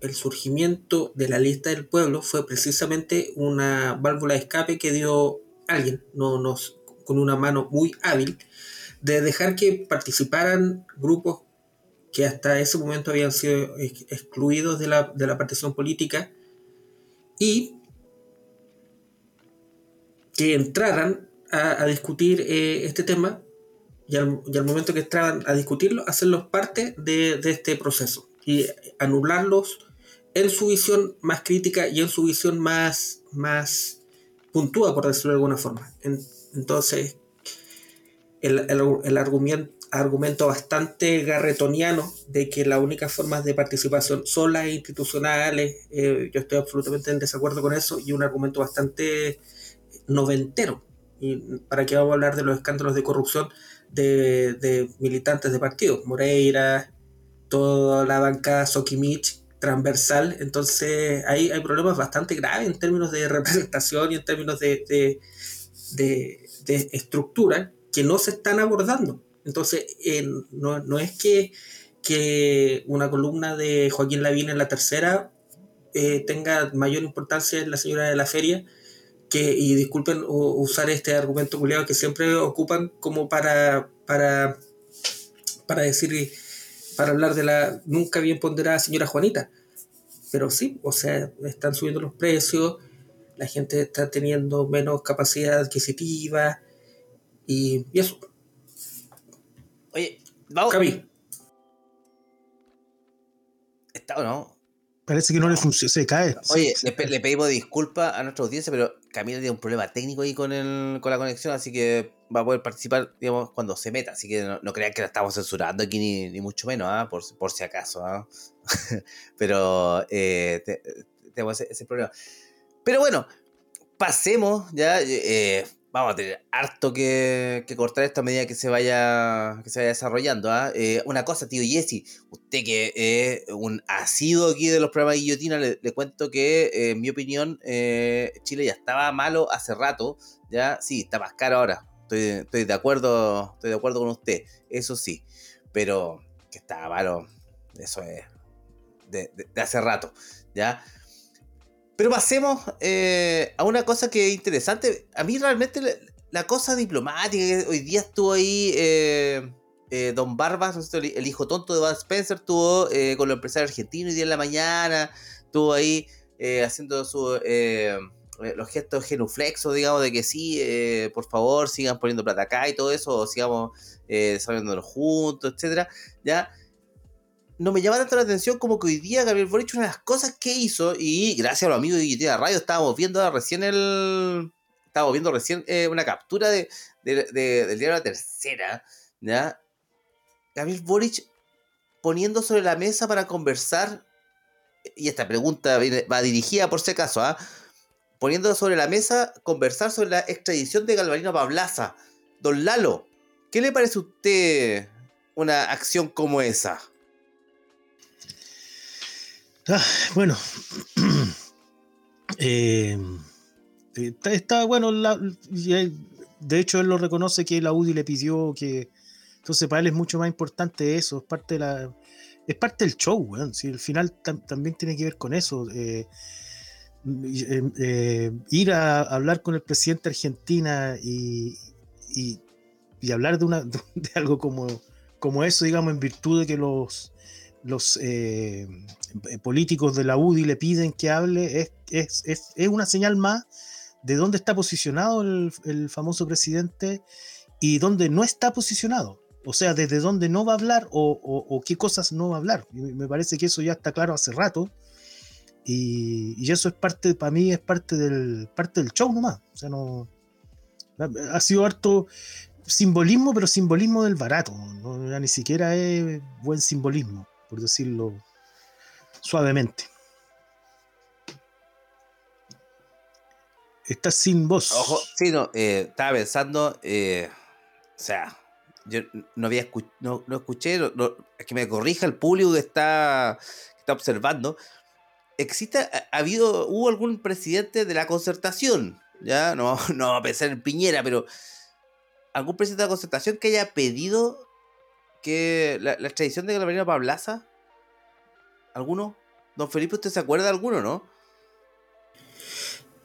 el surgimiento de la lista del pueblo fue precisamente una válvula de escape que dio alguien, no, nos, con una mano muy hábil, de dejar que participaran grupos que hasta ese momento habían sido excluidos de la, de la partición política y que entraran a, discutir eh, este tema y al, momento que entraran a discutirlo, hacerlos parte de, este proceso y anularlos en su visión más crítica y en su visión más, más puntúa, por decirlo de alguna forma. entonces, el, el argumento, argumento bastante garretoniano de que las únicas formas de participación son las institucionales. Eh, yo estoy absolutamente en desacuerdo con eso y un argumento bastante noventero. Y para qué vamos a hablar de los escándalos de corrupción de, militantes de partidos, Moreira, toda la banca Sokimich transversal. Entonces ahí hay problemas bastante graves en términos de representación y en términos de, de, estructura que no se están abordando. Entonces, no, es que, una columna de Joaquín Lavín en la tercera eh, tenga mayor importancia en la señora de la feria, que, y disculpen usar este argumento culiado que siempre ocupan como para, para, para decir, para hablar de la nunca bien ponderada señora Juanita. Pero sí, o sea, están subiendo los precios, la gente está teniendo menos capacidad adquisitiva y eso. Oye, vamos. Cami. ¿Está o no? Parece que no le funciona, se cae. Oye, le, pedimos disculpas a nuestra audiencia, pero Camila tiene un problema técnico ahí con, el, con la conexión, así que va a poder participar, digamos, cuando se meta. Así que no, crean que la estamos censurando aquí, ni, mucho menos, ¿ah? por, por si acaso. ¿ah? (laughs) pero eh, tenemos ese, problema. Pero bueno, pasemos ya. Eh, vamos a tener harto que, cortar esta medida que se vaya, que se vaya desarrollando. ¿ah? Eh, una cosa, tío Jesse, usted que es un asido aquí de los programas de guillotina, le, cuento que, eh, en mi opinión, eh, Chile ya estaba malo hace rato. Ya, sí, está más caro ahora. Estoy, de acuerdo, estoy de acuerdo con usted, eso sí. Pero que estaba malo, eso es de, de hace rato. ¿ya? Pero pasemos eh, a una cosa que es interesante. A mí realmente la, cosa diplomática que hoy día estuvo ahí eh, eh, Don Barbas, el, hijo tonto de Bud Spencer, estuvo con los empresarios argentinos hoy día en la mañana, estuvo ahí haciendo su, los gestos genuflexos, digamos, de que sí, por favor, sigan poniendo plata acá y todo eso, o sigamos desarrollándolo juntos, etcétera, ¿ya? No me llama tanto la atención como que hoy día Gabriel Boric, una de las cosas que hizo, y gracias a los amigos de Radio, estábamos viendo recién el. Estábamos viendo recién eh, una captura de, del diario La Tercera, ¿ya? Gabriel Boric poniendo sobre la mesa para conversar, y esta pregunta va dirigida por si acaso, ¿ah? Poniendo sobre la mesa, conversar sobre la extradición de Galvarino Pablaza. Don Lalo, ¿qué le parece a usted una acción como esa? Ah, bueno. (clears throat) Eh, está, bueno, de hecho él lo reconoce que la UDI le pidió que... Entonces para él es mucho más importante eso, es parte de la... Es parte del show, si al final también tiene que ver con eso. Eh, eh, ir a hablar con el presidente de Argentina y, y, hablar de, una, (laughs) de algo como, como eso, digamos, en virtud de que los los eh, políticos de la UDI le piden que hable, es, es, es, es una señal más de dónde está posicionado el, el, famoso presidente y dónde no está posicionado. O sea, desde dónde no va a hablar o, o, qué cosas no va a hablar. me parece que eso ya está claro hace rato. Y, y, eso es parte, para mí, es parte del, parte del show nomás. O sea, no. Ha sido harto simbolismo, pero simbolismo del barato. ¿no? ni siquiera es buen simbolismo por decirlo suavemente. Estás sin voz. Ojo, sí, no, eh, estaba pensando, eh, o sea, yo no había no, no escuché, no, que me corrija el público que está, está observando. ¿Existe, ha, habido, hubo algún presidente de la concertación? Ya, no, (laughs) no a pensar en Piñera, pero algún presidente de la concertación que haya pedido que la, la extradición de Galvarino Pablaza? ¿Alguno? Don Felipe, ¿usted se acuerda de alguno, no?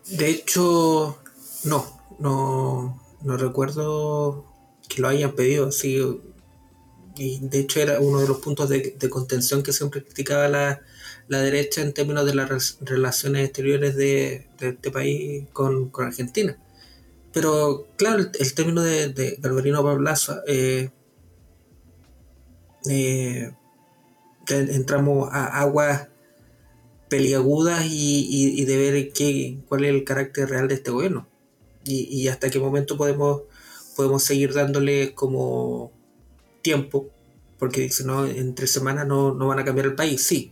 De hecho, no, no, no recuerdo que lo hayan pedido, sí. Y de hecho era uno de los puntos de, contención que siempre criticaba la, derecha en términos de las relaciones exteriores de, este país con, Argentina. Pero claro, el, término de, de Galvarino Pablaza, eh, eh, entramos a aguas peliagudas y, de ver qué, cuál es el carácter real de este gobierno. Y, hasta qué momento podemos, podemos seguir dándole como tiempo, porque dice, no, en tres semanas no, van a cambiar el país, sí,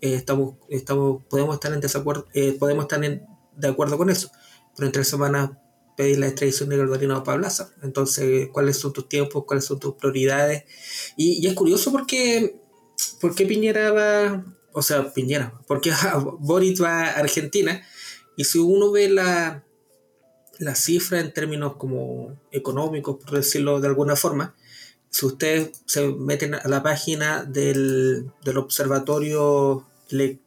eh, estamos, estamos, podemos estar en desacuerdo, eh, podemos estar de acuerdo con eso, pero en tres semanas pedir la extradición de Galvarino Pablaza. Entonces, ¿cuáles son tus tiempos? ¿Cuáles son tus prioridades? Y, es curioso porque, porque Piñera va, o sea, Piñera, porque (laughs) Boris va a Argentina y si uno ve la, la cifra en términos como económicos, por decirlo de alguna forma, si ustedes se meten a la página del, observatorio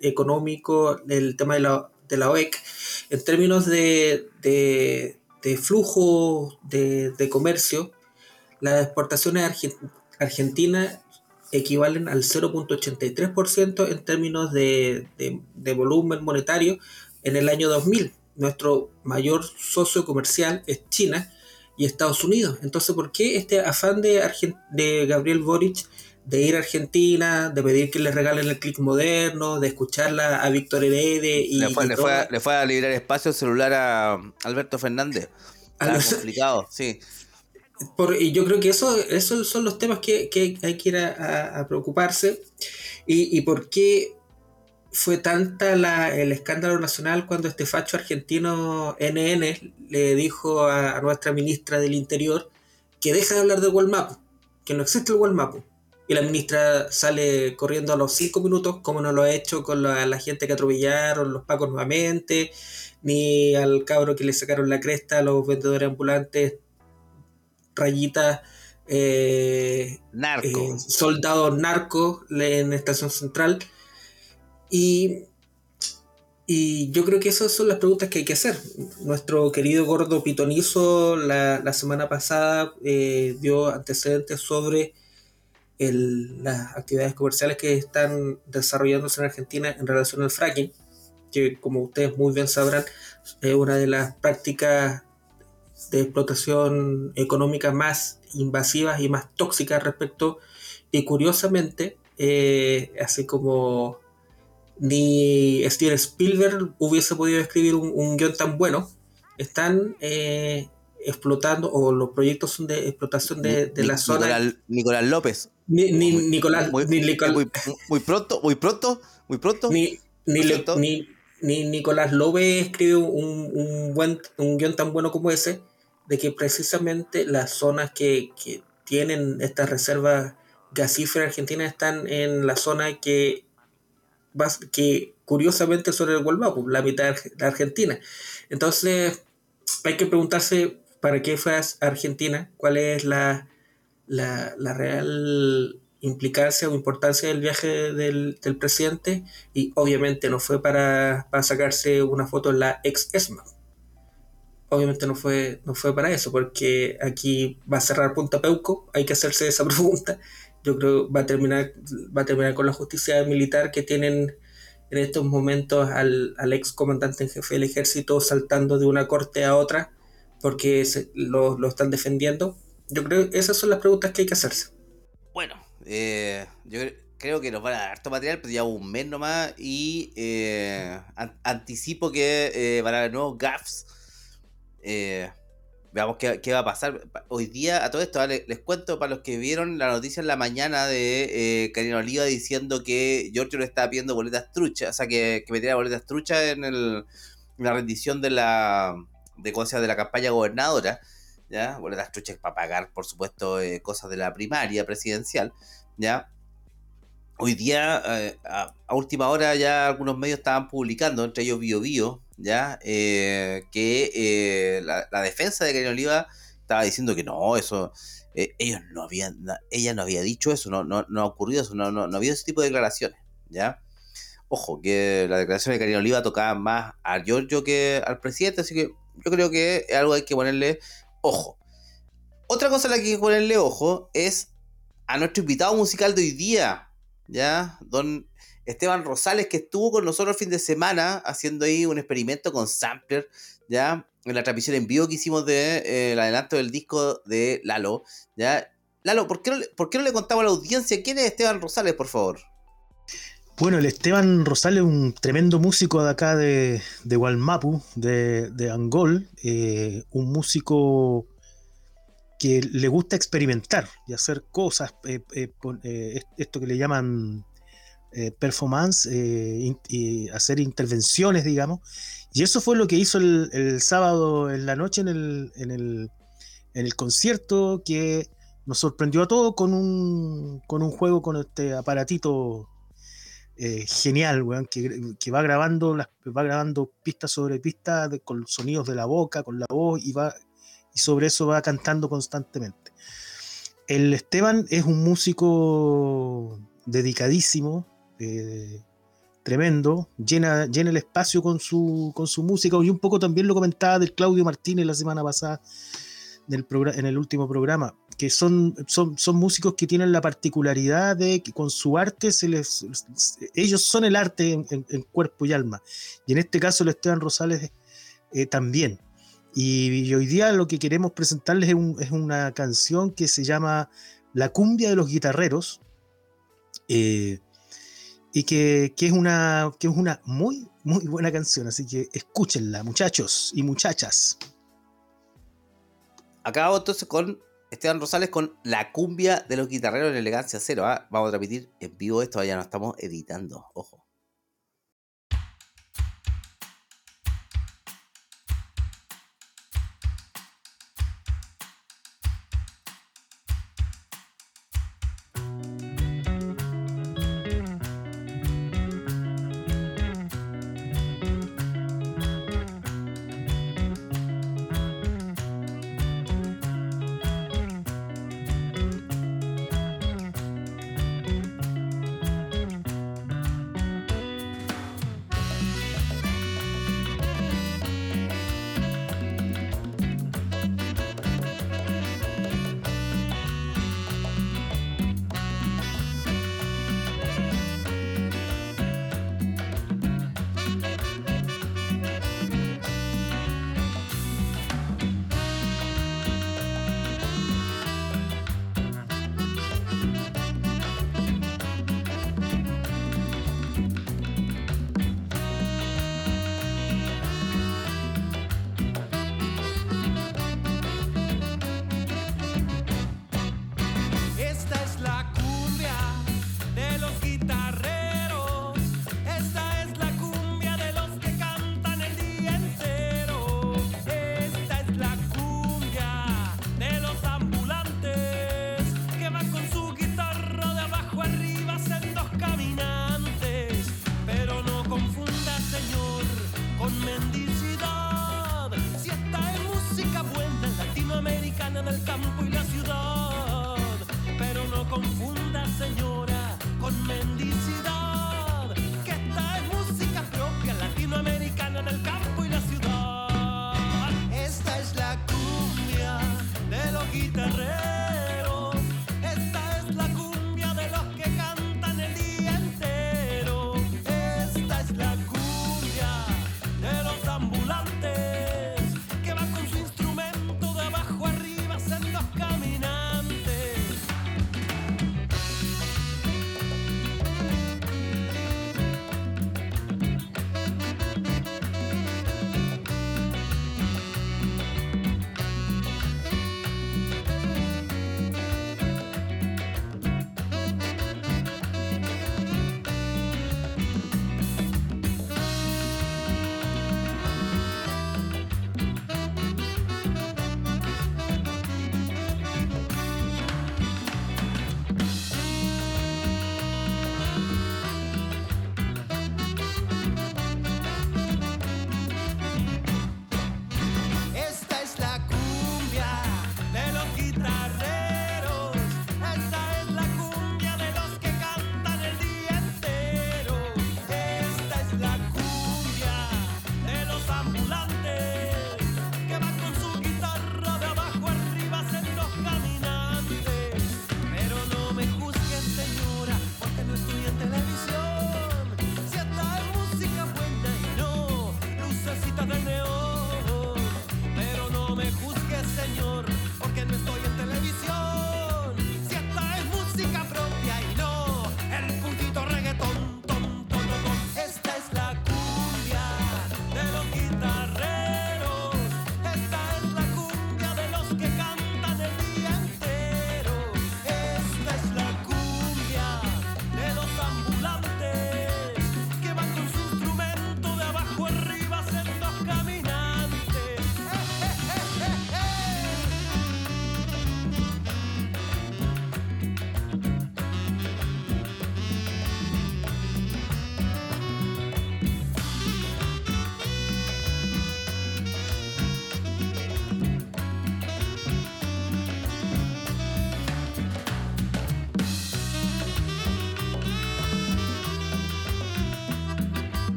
económico, del tema de la, de la OEC, en términos de, flujo de, comercio, las exportaciones argentinas equivalen al 0.83% en términos de, volumen monetario en el año 2000. Nuestro mayor socio comercial es China y Estados Unidos. Entonces, ¿por qué este afán de, de Gabriel Boric de ir a Argentina, de pedir que le regalen el clic moderno, de escucharla a Víctor Herede y... Le fue, le fue, a, liberar espacio el celular a Alberto Fernández. complicado, sí y yo creo que eso, esos son los temas que, hay que ir a, preocuparse. Y, y, por qué fue tanta el escándalo nacional cuando este facho argentino NN le dijo a, nuestra ministra del Interior que deja de hablar del Walmap, que no existe el Walmap. Y la ministra sale corriendo a los cinco minutos, como no lo ha hecho con la, la gente que atropellaron, los pacos nuevamente, ni al cabro que le sacaron la cresta a los vendedores ambulantes rayitas eh, narco. Eh, soldados narcos en Estación Central. Y, y yo creo que esas son las preguntas que hay que hacer. Nuestro querido gordo pitonizo la, semana pasada eh, dio antecedentes sobre las actividades comerciales que están desarrollándose en Argentina en relación al fracking, que como ustedes muy bien sabrán es una de las prácticas de explotación económica más invasivas y más tóxicas respecto, y curiosamente, eh, así como ni Steven Spielberg hubiese podido escribir un, guion tan bueno, están eh, explotando, o los proyectos son de explotación de, la zona. Nicolás López. Ni, Nicolás, muy, muy, pronto, muy pronto, muy pronto. Ni, ni, Nicolás López escribe un, un, buen, un guion tan bueno como ese, de que precisamente las zonas que, tienen estas reservas gasíferas argentinas están en la zona que, que curiosamente son el Gualmapu, pues, la mitad de Argentina. Entonces hay que preguntarse para qué fue Argentina, cuál es la, la, real implicancia o importancia del viaje del, presidente y obviamente no fue para, para sacarse una foto en la ex ESMA obviamente no fue, no fue para eso, porque aquí va a cerrar Punta Peuco, hay que hacerse esa (laughs) pregunta. Yo creo que va a terminar, va a terminar con la justicia militar que tienen en estos momentos al, ex comandante en jefe del ejército saltando de una corte a otra porque lo, están defendiendo. Yo creo que esas son las preguntas que hay que hacerse. Bueno, eh, yo creo que nos van a dar harto material, pero ya un mes nomás y eh, anticipo que eh, van a haber nuevos gaffs eh, veamos qué, va a pasar. Hoy día, a todo esto, les, cuento para los que vieron la noticia en la mañana de eh, Karina Oliva diciendo que Giorgio le estaba pidiendo boletas truchas, o sea, que, que metiera boletas truchas en el, la rendición de la de de la campaña gobernadora, ¿ya? Las truchas para pagar, por supuesto, eh, cosas de la primaria presidencial, ¿ya? Hoy día, eh, a, última hora, ya algunos medios estaban publicando, entre ellos Bio Bio, ¿ya? Eh, que la, defensa de Karen Oliva estaba diciendo que no, eso, ellos no habían, ella no había dicho eso, no, no, no ha ocurrido eso, no, no, no había ese tipo de declaraciones, ¿ya? Ojo, que la declaración de Karina Oliva tocaba más a Giorgio que al presidente, así que yo creo que es algo hay que ponerle ojo. Otra cosa a la que hay que ponerle ojo es a nuestro invitado musical de hoy día, ¿ya? Don Esteban Rosales, que estuvo con nosotros el fin de semana haciendo ahí un experimento con Sampler, ¿ya? En la transmisión en vivo que hicimos de eh, el adelanto del disco de Lalo, ¿ya? Lalo, ¿por qué, no, ¿por qué no le contamos a la audiencia quién es Esteban Rosales, por favor? Bueno, el Esteban Rosales, un tremendo músico de acá de, de Walmapu, de, Angol, eh, un músico que le gusta experimentar y hacer cosas, eh, eh, esto que le llaman performance, y hacer intervenciones, digamos. Y eso fue lo que hizo el, sábado en la noche en el, en el, en el concierto, que nos sorprendió a todos con un, con un juego con este aparatito eh, genial, weón, que, va grabando las, va grabando pistas sobre pistas con sonidos de la boca, con la voz y va y sobre eso va cantando constantemente. El Esteban es un músico dedicadísimo, eh, tremendo, llena, llena el espacio con su, con su música y un poco también lo comentaba del Claudio Martínez la semana pasada en el último programa que son, son, son músicos que tienen la particularidad de que con su arte se les, ellos son el arte en, cuerpo y alma. Y en este caso el Esteban Rosales eh, también. Y, hoy día lo que queremos presentarles es, una canción que se llama La cumbia de los guitarreros. Eh, y que, es una, que es una muy, muy buena canción. Así que escúchenla, muchachos y muchachas. Acabo entonces con Esteban Rosales con la cumbia de los guitarreros en elegancia cero. ¿ah? Vamos a transmitir en vivo esto, ya no estamos editando, ojo.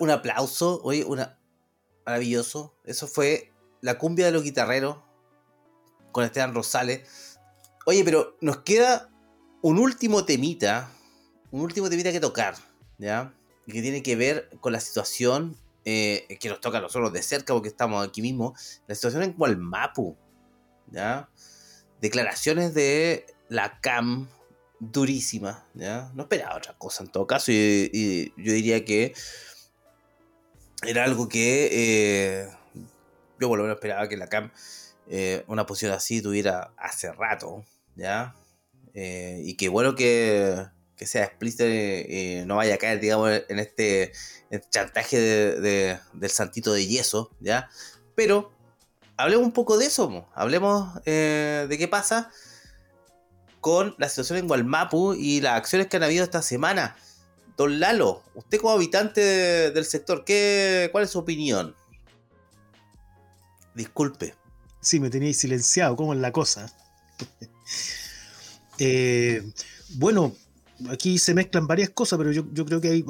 Un aplauso, oye, una maravilloso. Eso fue la cumbia de los guitarreros con Esteban Rosales. Oye, pero nos queda un último temita, un último temita que tocar, ¿ya? Que tiene que ver con la situación eh, que nos toca a nosotros de cerca porque estamos aquí mismo, la situación en Gualmapu, ¿ya? Declaraciones de la CAM durísima, ¿ya? No esperaba otra cosa en todo caso y yo diría que era algo que eh, yo por lo menos esperaba que la CAM eh, una posición así tuviera hace rato, ¿ya? Eh, y que bueno que, que sea explícito y no vaya a caer, digamos, en este, este chantaje de- de- del santito de yeso, ¿ya? Pero hablemos un poco de eso, mo. hablemos de qué pasa con la situación en Gualmapu y las acciones que han habido esta semana. Don Lalo, usted como habitante de- del sector, ¿qué, ¿cuál es su opinión? Disculpe. Sí, me teníais silenciado, ¿cómo es la cosa? (laughs) Eh, bueno, aquí se mezclan varias cosas, pero yo, yo creo que hay,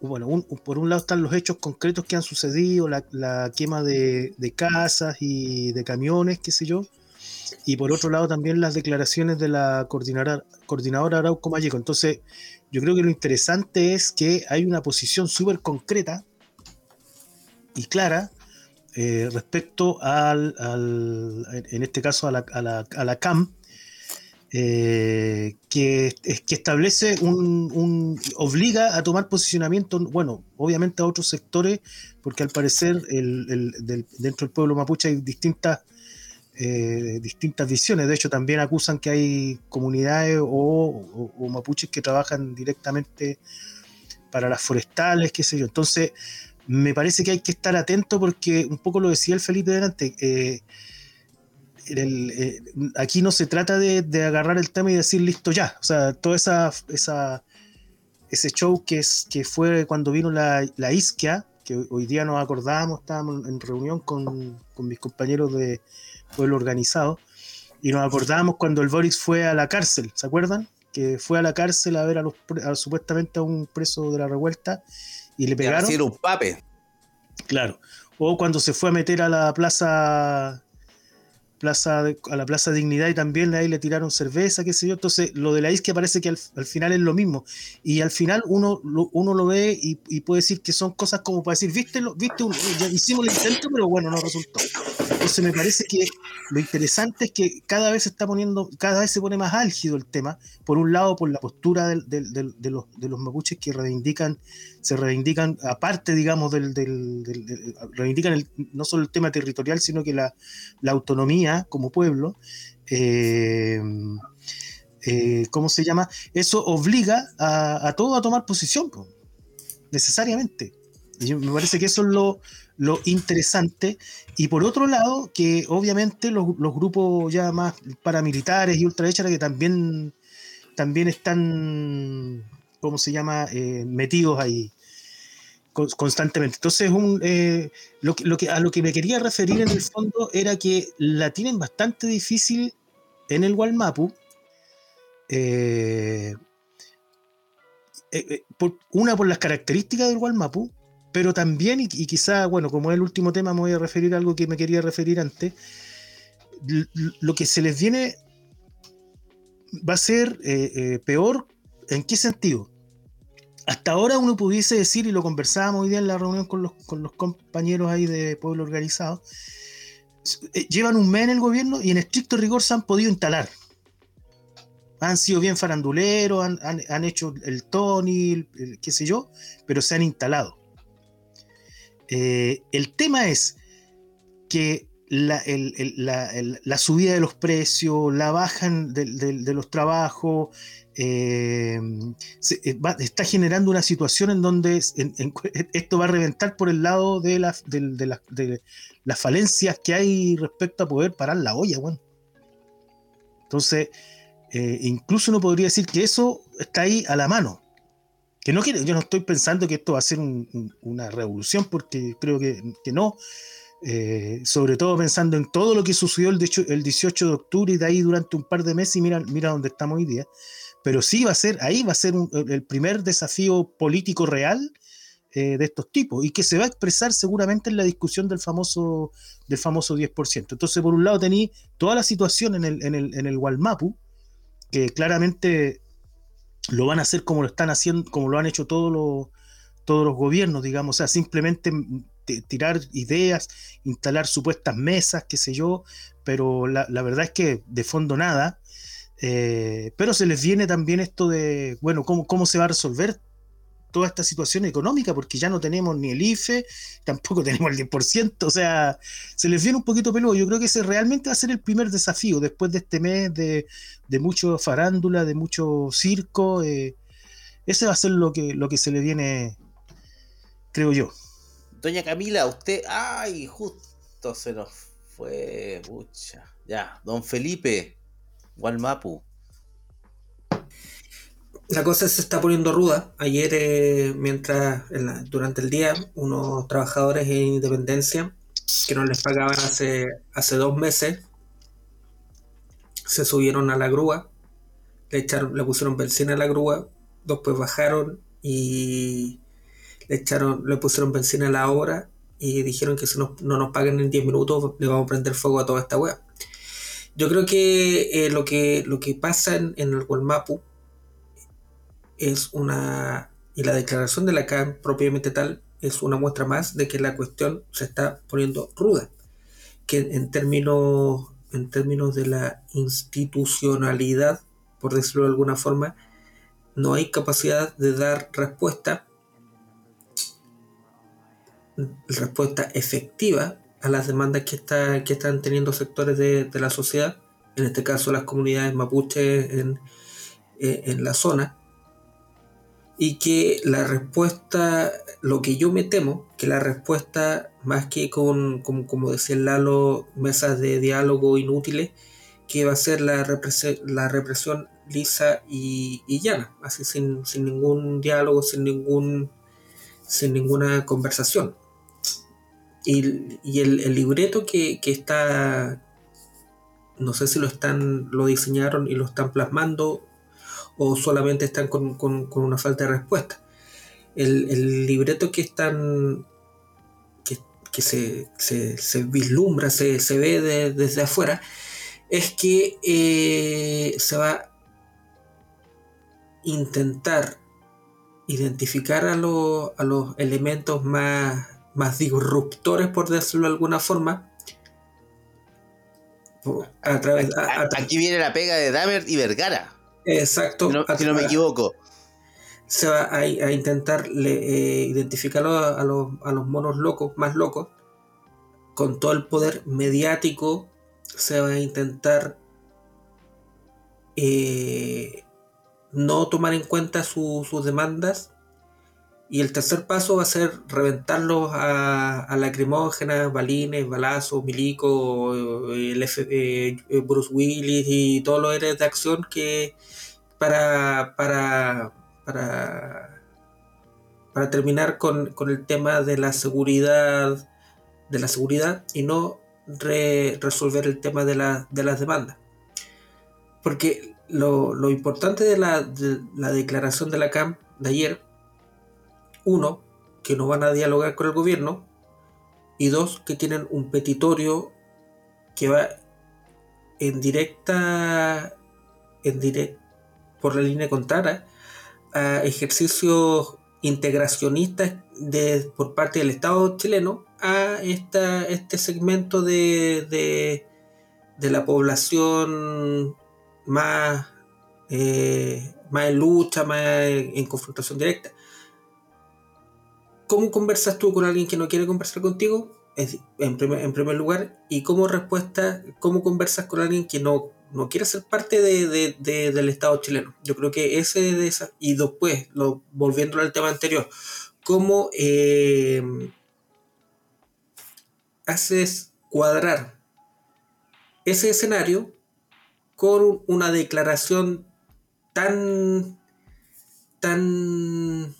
bueno, por un lado están los hechos concretos que han sucedido, la, quema de, de casas y de camiones, qué sé yo, y por otro lado también las declaraciones de la coordinadora, coordinadora Arauco Mayeco. Entonces, yo creo que lo interesante es que hay una posición súper concreta y clara eh, respecto al, al- en este caso a la, a la- a la CAM, eh, que, es- que establece un, obliga a tomar posicionamiento, bueno, obviamente a otros sectores, porque al parecer el- el- dentro del pueblo mapuche hay distintas eh, distintas visiones. De hecho, también acusan que hay comunidades o, mapuches que trabajan directamente para las forestales, qué sé yo. Entonces, me parece que hay que estar atento porque un poco lo decía el Felipe delante. eh, eh, aquí no se trata de, agarrar el tema y decir listo ya. O sea, toda esa, ese show que, es, que fue cuando vino la, la que hoy día nos acordábamos, estábamos en reunión con mis compañeros de pueblo organizado, y nos acordábamos cuando el Boris fue a la cárcel, ¿se acuerdan? Que fue a la cárcel a ver a los a- supuestamente a un preso de la revuelta y le pegaron. era un pape. Claro. O cuando se fue a meter a la plaza, plaza a la Plaza Dignidad y también ahí le tiraron cerveza, qué sé yo. Entonces, lo de la isquia parece que al, al final es lo mismo. Y al final uno lo, uno lo ve y, y puede decir que son cosas como para decir, viste, lo, viste un- ya hicimos el intento, pero bueno, no resultó. Entonces me parece que lo interesante es que cada vez se está poniendo, cada vez se pone más álgido el tema. Por un lado, por la postura de, los, mapuches que reivindican, se reivindican, aparte, digamos, del, reivindican el- no solo el tema territorial, sino que la, autonomía como pueblo. eh, eh, ¿Cómo se llama? Eso obliga a, a todos a tomar posición, po, necesariamente. Y me parece que eso es lo, lo interesante. Y por otro lado, que obviamente los, grupos ya más paramilitares y ultraderechas que también, también están, ¿cómo se llama?, Eh, metidos ahí con- constantemente. Entonces, un, eh, lo, lo que, a lo que me quería referir en el fondo era que la tienen bastante difícil en el Walmapu. eh, por- una por las características del Walmapu, pero también, y, quizá, bueno, como es el último tema, me voy a referir a algo que me quería referir antes. Lo que se les viene va a ser eh, eh, peor, ¿en qué sentido? hasta ahora uno pudiese decir, y lo conversábamos hoy día en la reunión con los, con los compañeros ahí de Pueblo Organizado, eh, llevan un mes en el gobierno y en estricto rigor se han podido instalar. Han sido bien faranduleros, han, han- hecho el Tony, qué sé yo, pero se han instalado. Eh, el tema es que la, subida de los precios, la baja de, los trabajos, eh, eh, está generando una situación en donde (laughs) esto va a reventar por el lado de, las falencias que hay respecto a poder parar la olla, weón. Entonces, incluso uno podría decir que eso está ahí a la mano. Que no quiere, yo no estoy pensando que esto va a ser un- un- una revolución, porque creo que, que no. Eh, sobre todo pensando en todo lo que sucedió el, el 18 de octubre y de ahí durante un par de meses y mira, mira dónde estamos hoy día. Pero sí va a ser, ahí va a ser el primer desafío político real eh, de estos tipos y que se va a expresar seguramente en la discusión del famoso, del famoso 10%. Entonces, por un lado, tenéis toda la situación en el, en el, en el Walmapu, que claramente lo van a hacer como lo están haciendo, como lo han hecho todos los, todos los gobiernos, digamos, o sea, simplemente ti- tirar ideas, instalar supuestas mesas, qué sé yo, pero la, la verdad es que de fondo nada. Eh, pero se les viene también esto de, bueno, ¿cómo, cómo se va a resolver toda esta situación económica? Porque ya no tenemos ni el IFE, tampoco (laughs) tenemos el 10%, o sea, se les viene un poquito peludo. Yo creo que ese realmente va a ser el primer desafío después de este mes de, de mucho farándula, de mucho circo. eh, ese va a ser lo que, lo que se le viene, creo yo. Doña Camila, usted. ¡Ay! Justo se nos fue. Pucha. Ya, don Felipe. Walmapu. La cosa se está poniendo ruda. Ayer, eh, mientras en la- durante el día, unos trabajadores en Independencia que no les pagaban hace, hace dos meses se subieron a la grúa, le, echaron, le pusieron benzina a la grúa, después bajaron y le, echaron, le pusieron benzina a la obra y dijeron que si no, no nos pagan en 10 minutos le vamos a prender fuego a toda esta wea. Yo creo que, eh, lo que lo que pasa en, en el Walmapu es una. Y la declaración de la CAM propiamente tal es una muestra más de que la cuestión se está poniendo ruda. Que en términos, en términos de la institucionalidad, por decirlo de alguna forma, no hay capacidad de dar respuesta, respuesta efectiva a las demandas que, está, que están teniendo sectores de, de la sociedad, en este caso las comunidades mapuche en, eh, en la zona, y que la respuesta, lo que yo me temo, que la respuesta, más que con, como, decía Lalo, mesas de diálogo inútiles, que va a ser la, represi- la represión lisa y, y llana, así sin, sin ningún diálogo, sin ningún sin ninguna conversación. Y, y el, el libreto que, que está, no sé si lo están, lo diseñaron y lo están plasmando o solamente están con, con- una falta de respuesta. El, el libreto que están que, que se, se- se vislumbra, se, se ve de- desde afuera, es que eh, se va a intentar identificar a, los- a los elementos más, más disruptores, por decirlo de alguna forma, Aquí viene la pega de Dahmer y Vergara. Exacto, Si no, a si no me equivoco. se va a, a intentar le- eh, identificar a, los- a los, a los monos locos, más locos, con todo el poder mediático, se va a intentar eh, no tomar en cuenta su- sus demandas. Y el tercer paso va a ser reventarlos a, a lacrimógenas, balines, balazos, milico, el F- eh, Bruce Willis y todos los héroes de acción que para, para, para, para terminar con, con el tema de la seguridad de la seguridad y no re- resolver el tema de, la- de las demandas. Porque lo, lo importante de la, de la declaración de la CAM de ayer, uno, que no van a dialogar con el gobierno, y dos, que tienen un petitorio que va en directa, en direct, por la línea contraria a ejercicios integracionistas de, por parte del Estado chileno a esta, este segmento de, de, de la población más, eh, más en lucha, más en, confrontación directa. ¿Cómo conversas tú con alguien que no quiere conversar contigo? En, primer, en primer lugar, y cómo respuesta, cómo conversas con alguien que no, no quiere ser parte de, de- de- del Estado chileno. Yo creo que ese de esa, y después, lo, volviendo al tema anterior, cómo eh, haces cuadrar ese escenario con una declaración tan tan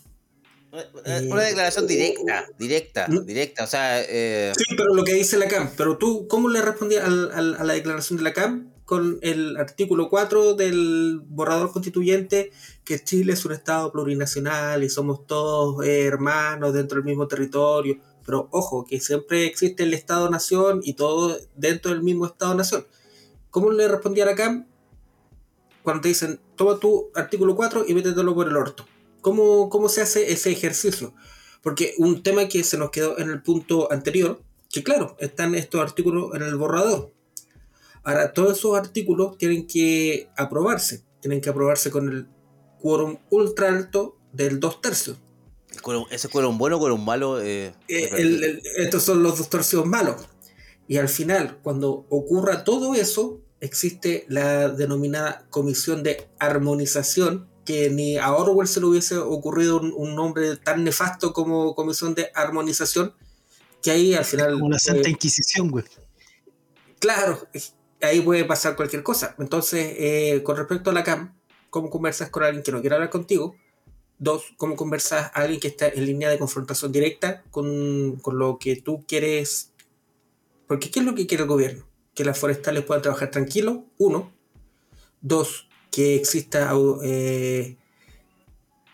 Una, una declaración directa, directa, No. directa. O sea, eh, Sí, pero lo que dice la CAM. Pero tú, ¿cómo le respondías al- al- a la declaración de la CAM con el artículo 4 del borrador constituyente que Chile es un Estado plurinacional y somos todos eh, hermanos dentro del mismo territorio? Pero ojo, que siempre existe el Estado-Nación y todo dentro del mismo Estado-Nación. ¿Cómo le respondía la CAM cuando te dicen, toma tu artículo 4 y métetelo por el orto? ¿Cómo, ¿Cómo se hace ese ejercicio? Porque un tema que se nos quedó en el punto anterior, que claro, están estos artículos en el borrador. Ahora, todos esos artículos tienen que aprobarse. Tienen que aprobarse con el quórum ultra alto del dos tercios. ese quórum bueno, quórum malo. Eh, Eh, el- el- estos son los dos tercios malos. Y al final, cuando ocurra todo eso, existe la denominada comisión de armonización, que ni a Orwell se le hubiese ocurrido un, un nombre tan nefasto como comisión de armonización, que ahí al final... Como la Santa eh, Inquisición, güey. Claro, ahí puede pasar cualquier cosa. Entonces, eh, con respecto a la CAM, ¿cómo conversas con alguien que no quiere hablar contigo? Dos, ¿cómo conversas a alguien que está en línea de confrontación directa con, con lo que tú quieres? Porque ¿qué es lo que quiere el gobierno? Que las forestales puedan trabajar tranquilos, uno. Dos, que exista eh,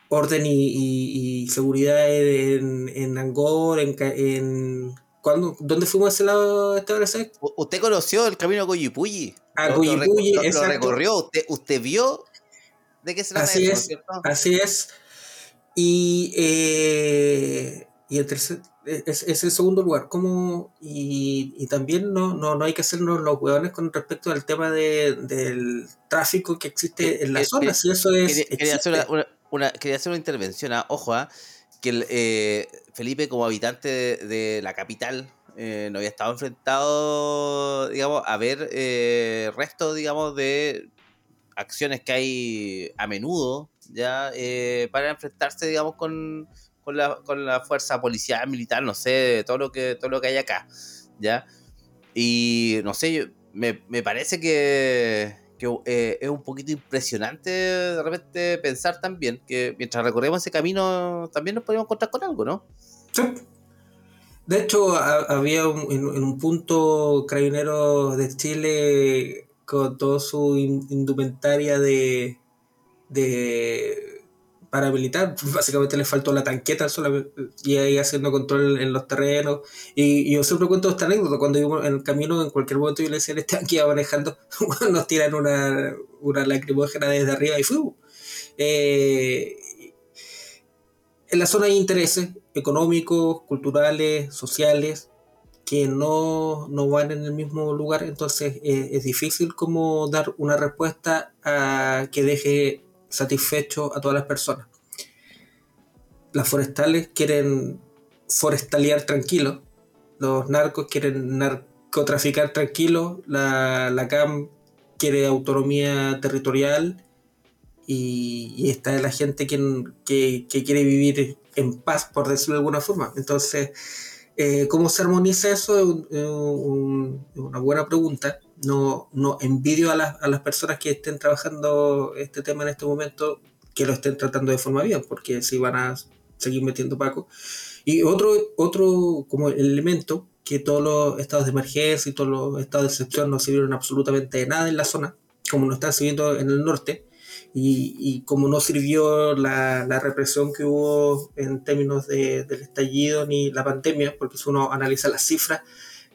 orden y, y- seguridad en, en Angor, en, en ¿cuándo? ¿Dónde fuimos a ese lado esta hora? ¿Usted conoció el camino a Coyipulli? A reco- Coyipulli, lo, lo recorrió. ¿Usted, ¿Usted vio de qué se trata Así eso, ¿no es, cierto? Así es. Y, eh, y el tercer, es, es el segundo lugar. ¿Cómo? Y, y también no, no, no hay que hacernos los hueones con respecto al tema de- del tráfico que existe en la Eh, zona. eh, Si eso es. Quería, quería hacer una, una- quería hacer una intervención, ah, ojo, ah, que eh, Felipe como habitante de, la capital eh, no había estado enfrentado, digamos, a ver eh, resto, digamos, de acciones que hay a menudo ya para enfrentarse, digamos, con, con, la, con la fuerza policial, militar, no sé, todo lo que, todo lo que hay acá, ¿ya? Y no sé, yo- me, me parece que, eh, es un poquito impresionante de repente pensar también que mientras recorremos ese camino también nos podemos encontrar con algo, ¿no? Sí. De hecho, ha- había en, un punto Carabineros de Chile con toda su in- indumentaria de, de paramilitar. (laughs) Básicamente le faltó la tanqueta solamente, y ahí haciendo control en los terrenos. Y, yo siempre cuento esta anécdota. Cuando íbamos en el camino, en cualquier momento yo le decía, este aquí iba manejando, (laughs) nos tiran una, una lacrimógena desde arriba y fuimos. Eh, en la zona hay intereses económicos, culturales, sociales, que no, no van en el mismo lugar, entonces eh, es difícil como dar una respuesta a, que deje satisfecho a todas las personas. Las forestales quieren forestalear tranquilo, los narcos quieren narcotraficar tranquilo, la, la CAM quiere autonomía territorial y, y está la gente que, que, quiere vivir en paz, por decirlo de alguna forma. Entonces, eh, ¿cómo se armoniza eso? Es es es una buena pregunta. No, no envidio a, las- a las personas que estén trabajando este tema en este momento que lo estén tratando de forma bien, porque si van a seguir metiendo Paco. Y otro, otro como elemento, que todos los estados de emergencia y todos los estados de excepción no sirvieron absolutamente de nada en la zona, como no están sirviendo en el norte, y, y como no sirvió la, la represión que hubo en términos de- del estallido ni la pandemia, porque si uno analiza las cifras,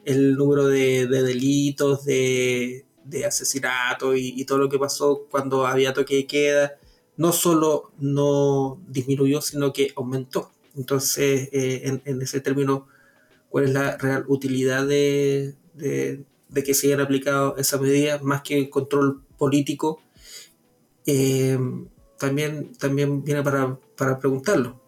el número de, de delitos, de, de asesinatos y, todo lo que pasó cuando había toque de queda, no solo no disminuyó, sino que aumentó. Entonces, eh, en, ese término, ¿cuál es la real utilidad de, que se hayan aplicado esas medidas más que el control político? Eh, también, también viene para, para preguntarlo.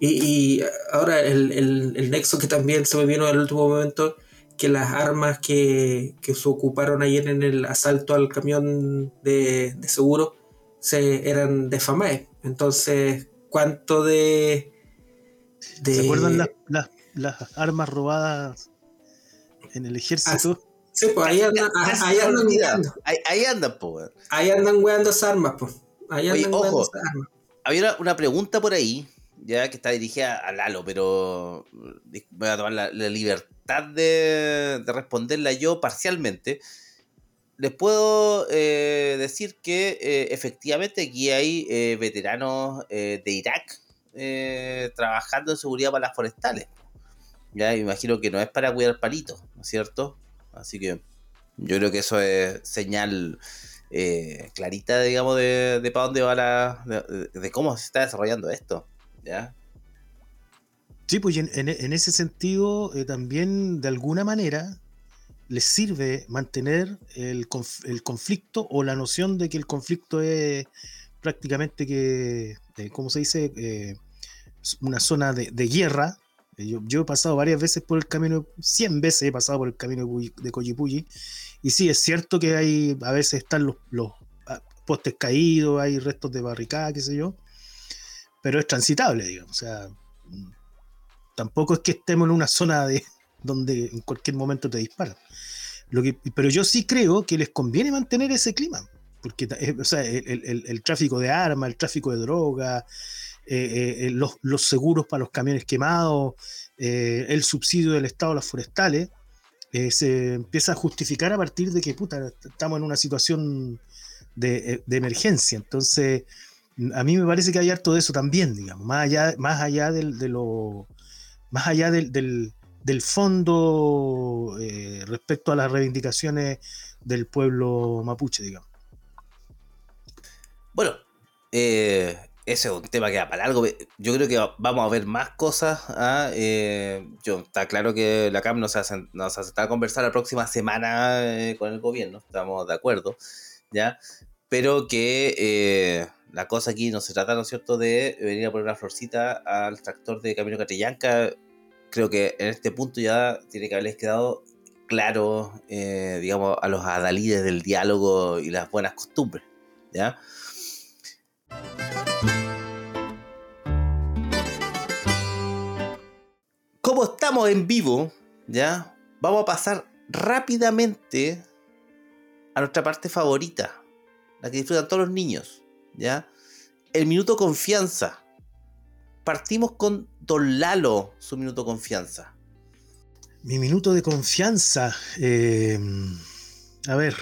Y, y ahora el, el- el nexo que también se me vino en el último momento, que las armas que, que se ocuparon ayer en el asalto al camión de, de seguro se, eran de FAMAE. Entonces, ¿cuánto de... de- ¿Se acuerdan las, las- las armas robadas en el ejército? Sí, pues ahí andan, ahí olvida. weando. Ahí, ahí andan, po, weón. Ahí andan weando esas armas, pues. Ahí Oye, andan weando ojo. esas armas. Había una pregunta por ahí, ya que está dirigida a Lalo, pero dis- voy a tomar la, libertad de, de responderla yo parcialmente. Les puedo eh, decir que eh, efectivamente aquí hay eh, veteranos eh, de Irak eh, trabajando en seguridad para las forestales. Ya me imagino que no es para cuidar palitos, ¿no es cierto? Así que yo creo que eso es señal eh, clarita, digamos, de, para dónde va la. De cómo se está desarrollando esto. Sí, pues en, ese sentido eh, también de alguna manera les sirve mantener el, conf- el conflicto o la noción de que el conflicto es prácticamente que, eh, ¿cómo se dice? Eh, una zona de, guerra. Yo, he pasado varias veces por el camino, 100 veces he pasado por el camino de Coyipulli, y sí, es cierto que hay, a veces están los, ah, postes caídos, hay restos de barricada, qué sé yo, pero es transitable, digamos, o sea, tampoco es que estemos en una zona de donde en cualquier momento te disparan. Lo que, pero yo sí creo que les conviene mantener ese clima, porque eh, o sea, el, el- el- tráfico de armas, el tráfico de droga, eh, eh, eh, los, los seguros para los camiones quemados, eh, el subsidio del Estado a las forestales, eh, se empieza a justificar a partir de que puta, estamos en una situación de, de emergencia. Entonces, a mí me parece que hay harto de eso también, digamos, más allá, más allá del, de lo, más allá del, del, fondo eh, respecto a las reivindicaciones del pueblo mapuche, digamos. Bueno, eh, ese es un tema que va para largo. Yo creo que vamos a ver más cosas. ¿ah? Eh, yo, está claro que la CAM nos hace, nos hace a conversar la próxima semana eh, con el gobierno, estamos de acuerdo, ¿ya? Pero que la cosa aquí no se trata, ¿no es cierto?, de venir a poner una florcita al tractor de Camino Catrillanca. Creo que en este punto ya tiene que haberles quedado claro, eh, digamos, a los adalides del diálogo y las buenas costumbres, ¿ya? Como estamos en vivo, ¿ya? Vamos a pasar rápidamente a nuestra parte favorita, la que disfrutan todos los niños, El minuto confianza. Partimos con Don Lalo, su minuto confianza. Mi minuto de confianza. eh, a ver,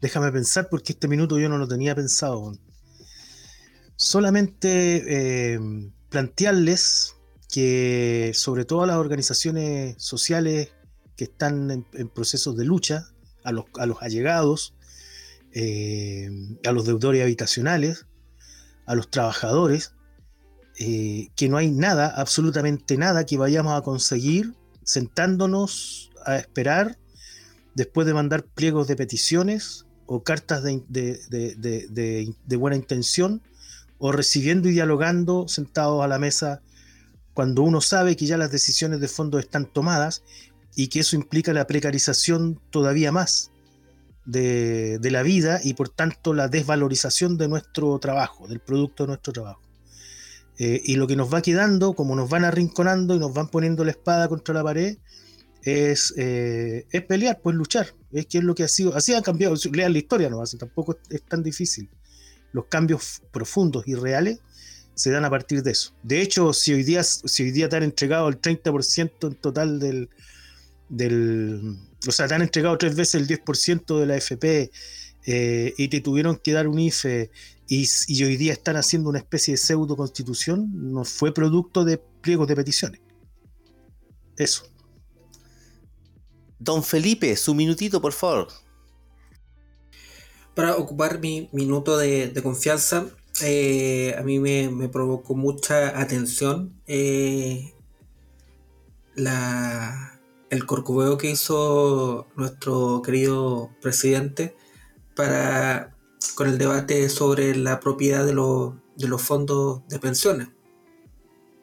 déjame pensar porque este minuto yo no lo tenía pensado. Solamente eh, plantearles que sobre todo a las organizaciones sociales que están en, procesos de lucha, a los allegados, eh, a los deudores habitacionales, a los trabajadores, eh, que no hay nada, absolutamente nada que vayamos a conseguir sentándonos a esperar después de mandar pliegos de peticiones o cartas de, buena intención o recibiendo y dialogando sentados a la mesa cuando uno sabe que ya las decisiones de fondo están tomadas y que eso implica la precarización todavía más de, de la vida y por tanto la desvalorización de nuestro trabajo, del producto de nuestro trabajo. Eh, y lo que nos va quedando, como nos van arrinconando y nos van poniendo la espada contra la pared, es, eh, es pelear, pues luchar. Es que es lo que ha sido. Así han cambiado. Lean la historia, no así tampoco es, es tan difícil. Los cambios profundos y reales se dan a partir de eso. De hecho, si hoy día, si hoy día te han entregado el 30% en total del, del. O sea, te han entregado tres veces el 10% de la FP eh, y te tuvieron que dar un IFE y, y hoy día están haciendo una especie de pseudo constitución, no fue producto de pliegos de peticiones. Eso. Don Felipe, su minutito, por favor. Para ocupar mi minuto de, de confianza, eh, a mí me, me provocó mucha atención eh, la, el corcoveo que hizo nuestro querido presidente para con el debate sobre la propiedad de, los- de los fondos de pensiones.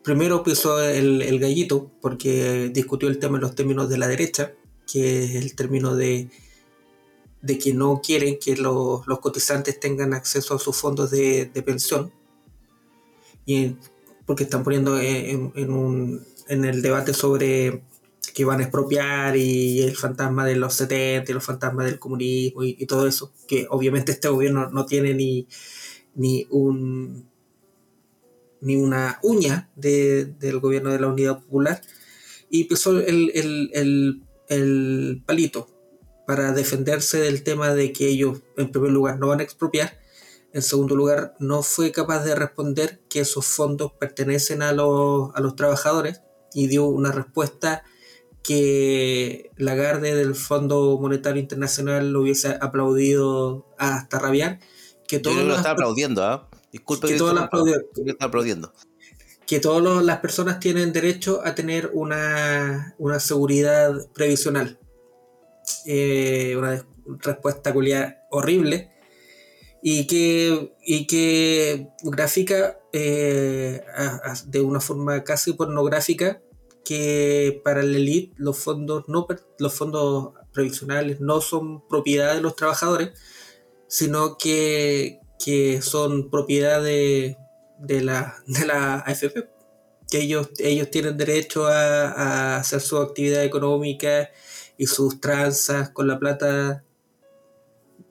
Primero pisó el, el gallito porque discutió el tema en los términos de la derecha, que es el término de, de que no quieren que los, los cotizantes tengan acceso a sus fondos de, de pensión. Y porque están poniendo en, en un, en el debate sobre que van a expropiar y el fantasma de los 70 y los fantasmas del comunismo y, todo eso, que obviamente este gobierno no tiene ni, ni un ni una uña de- del gobierno de la Unidad Popular. Y pisó el, el- el- el palito para defenderse del tema de que ellos en primer lugar no van a expropiar. En segundo lugar no fue capaz de responder que esos fondos pertenecen a los, a los trabajadores y dio una respuesta que Lagarde del Fondo Monetario Internacional lo hubiese aplaudido hasta rabiar que Yo que lo está aplaudiendo, ¿ah? Disculpe que que todas las está aplaudiendo. que todas las personas tienen derecho a tener una, una seguridad previsional. Eh, una respuesta culiada horrible y que, y que grafica eh, a- a- de una forma casi pornográfica que para la elite los fondos, no, los fondos previsionales no son propiedad de los trabajadores, sino que, que son propiedad de, de la, de la AFP, que ellos, ellos tienen derecho a, a hacer su actividad económica y sus tranzas con la plata.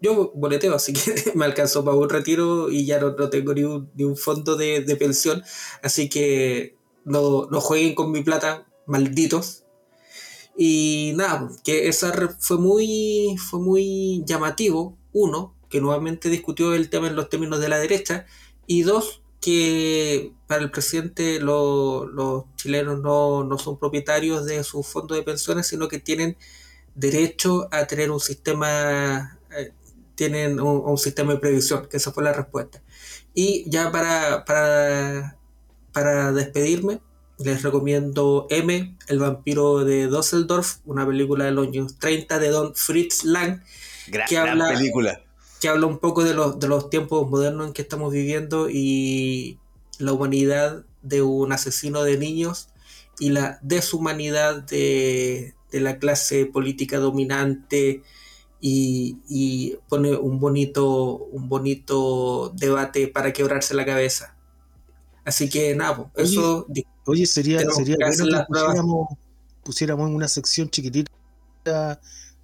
Yo boleteo, así que (laughs) me alcanzó para un retiro y ya no, no tengo ni un, ni un fondo de, de pensión, así que no, no jueguen con mi plata, malditos. Y nada, que esa fue muy, fue muy llamativo, uno, que nuevamente discutió el tema en los términos de la derecha, y dos, que para el presidente lo- los chilenos no, no son propietarios de sus fondos de pensiones, sino que tienen derecho a tener un sistema, eh, tienen un sistema de previsión, que esa fue la respuesta. Y ya para, para, para despedirme, les recomiendo M, El vampiro de Düsseldorf, una película de los años 30 de Don Fritz Lang, Gran, que gran habla- película. que habla un poco de los, de los tiempos modernos en que estamos viviendo y la humanidad de un asesino de niños y la deshumanidad de, de la clase política dominante y, y pone un bonito, un bonito debate para quebrarse la cabeza. Así que nada, pues, eso Oye, sería, sería que bueno que pusiéramos, pusiéramos una sección chiquitita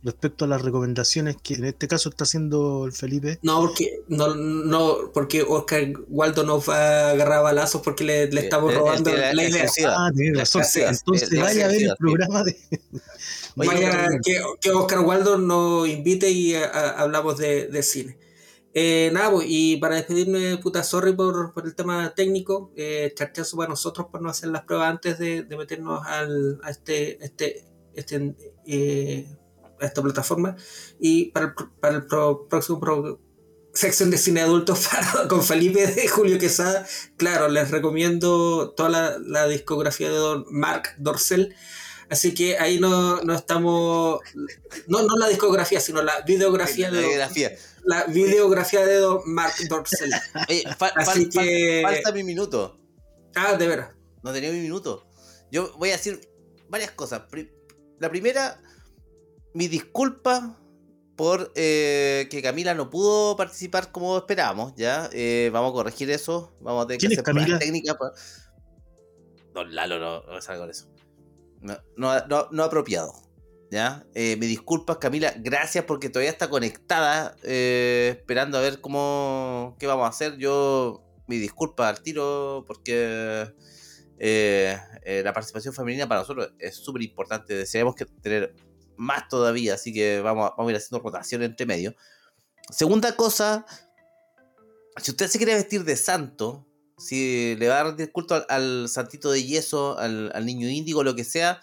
respecto a las recomendaciones que en este caso está haciendo el Felipe. no porque no, no porque Oscar Waldo nos va a agarrar balazos porque le, le estamos Eh, eh, robando la idea. Ah, tiene razón. Entonces vaya a ver el programa de. Oye, Vaya, que, que Oscar Waldo nos invite y a- a- hablamos de, de cine. Eh, nada, pues, y para despedirme, puta, sorry por, por el tema técnico, eh, charchazo para nosotros por no hacer las pruebas antes de, de meternos al, a este, este, este eh, a esta plataforma. Y para el, para el pro- próximo pro- sección de cine adultos (laughs) para- con Felipe de Julio Quesada, claro, les recomiendo toda la, la discografía de don Marc Dorcel. Así que ahí no, no estamos, no, no la discografía, sino la videografía la de don- biografía. La videografía de don Mark Dorcel. (laughs) Oye, fa- Así fal- fal- que- falta mi minuto. Ah, de veras. No tenía mi minuto. Yo voy a decir varias cosas. La primera, mi disculpa por eh, que Camila no pudo participar como esperábamos, ¿ya? Eh, vamos a corregir eso. Vamos a tener que ¿Quién es hacer Camila? técnicas. pa- Don Lalo no, no salga con eso. No, no, no- no apropiado. ¿Ya? Eh, me disculpas, Camila. Gracias porque todavía está conectada. eh, esperando a ver cómo. qué vamos a hacer. Yo. Mi disculpa al tiro. Porque. eh, eh, la participación femenina para nosotros es súper importante. Deseamos que tener más todavía. Así que vamos a, ir haciendo rotación entre medio. Segunda cosa. Si usted se quiere vestir de santo. Si le va a rendir culto al, al santito de yeso, al, al niño índigo, lo que sea,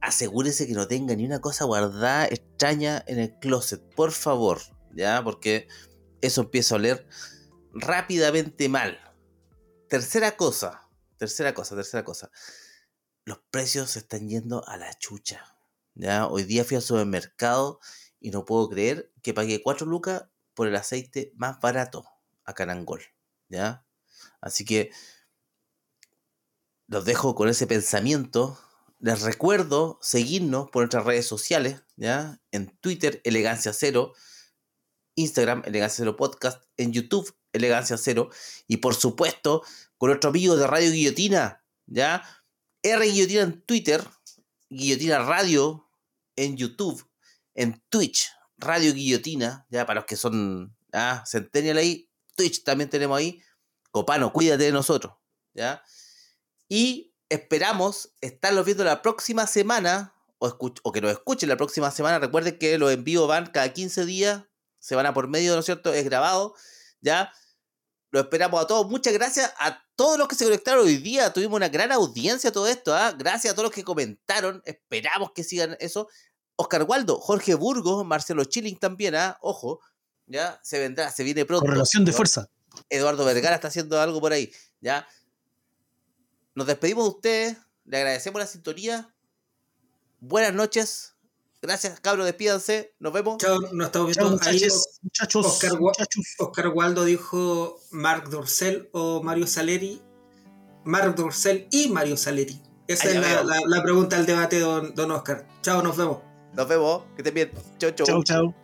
asegúrese que no tenga ni una cosa guardada extraña en el closet, por favor, ¿ya? Porque eso empieza a oler rápidamente mal. Tercera cosa, tercera cosa, tercera cosa. Los precios se están yendo a la chucha. ¿ya? Hoy día fui al supermercado y no puedo creer que pagué 4 lucas por el aceite más barato acá en Angol. ¿ya? Así que los dejo con ese pensamiento. Les recuerdo seguirnos por nuestras redes sociales, ¿ya? En Twitter, Elegancia Cero, Instagram, Elegancia Cero Podcast, en YouTube, Elegancia Cero, y por supuesto, con nuestro amigo de Radio Guillotina, ¿ya? R Guillotina en Twitter, Guillotina Radio en YouTube, en Twitch, Radio Guillotina, ya para los que son ah, Centennial ahí, Twitch también tenemos ahí. Copano, cuídate de nosotros, ¿ya? Y esperamos estarlos viendo la próxima semana, o, que nos escuchen la próxima semana. Recuerden que los envíos van cada 15 días, se van a por medio, ¿no es cierto? Es grabado, ¿ya? Lo esperamos a todos. Muchas gracias a todos los que se conectaron hoy día. Tuvimos una gran audiencia todo esto, ¿ah? Gracias a todos los que comentaron. Esperamos que sigan eso. Oscar Waldo, Jorge Burgos, Marcelo Chilling también, ¿ah? Ojo, ¿ya? Se vendrá, se viene pronto. Correlación de fuerza. Eduardo Vergara está haciendo algo por ahí. ¿Ya? Nos despedimos de ustedes. Le agradecemos la sintonía. Buenas noches. Gracias, cabros. Despídanse. Nos vemos. Chao, nos estamos Chao, viendo ahí. muchachos. Muchachos. Oscar muchachos. Oscar Waldo dijo Marc Dorcel o Mario Saleri. Marc Dorcel y Mario Saleri. Esa es la, veo. la- la pregunta del debate, don, don Oscar. Chao, nos vemos. Nos vemos. Que estén bien. Chau, chau. Chau, chau.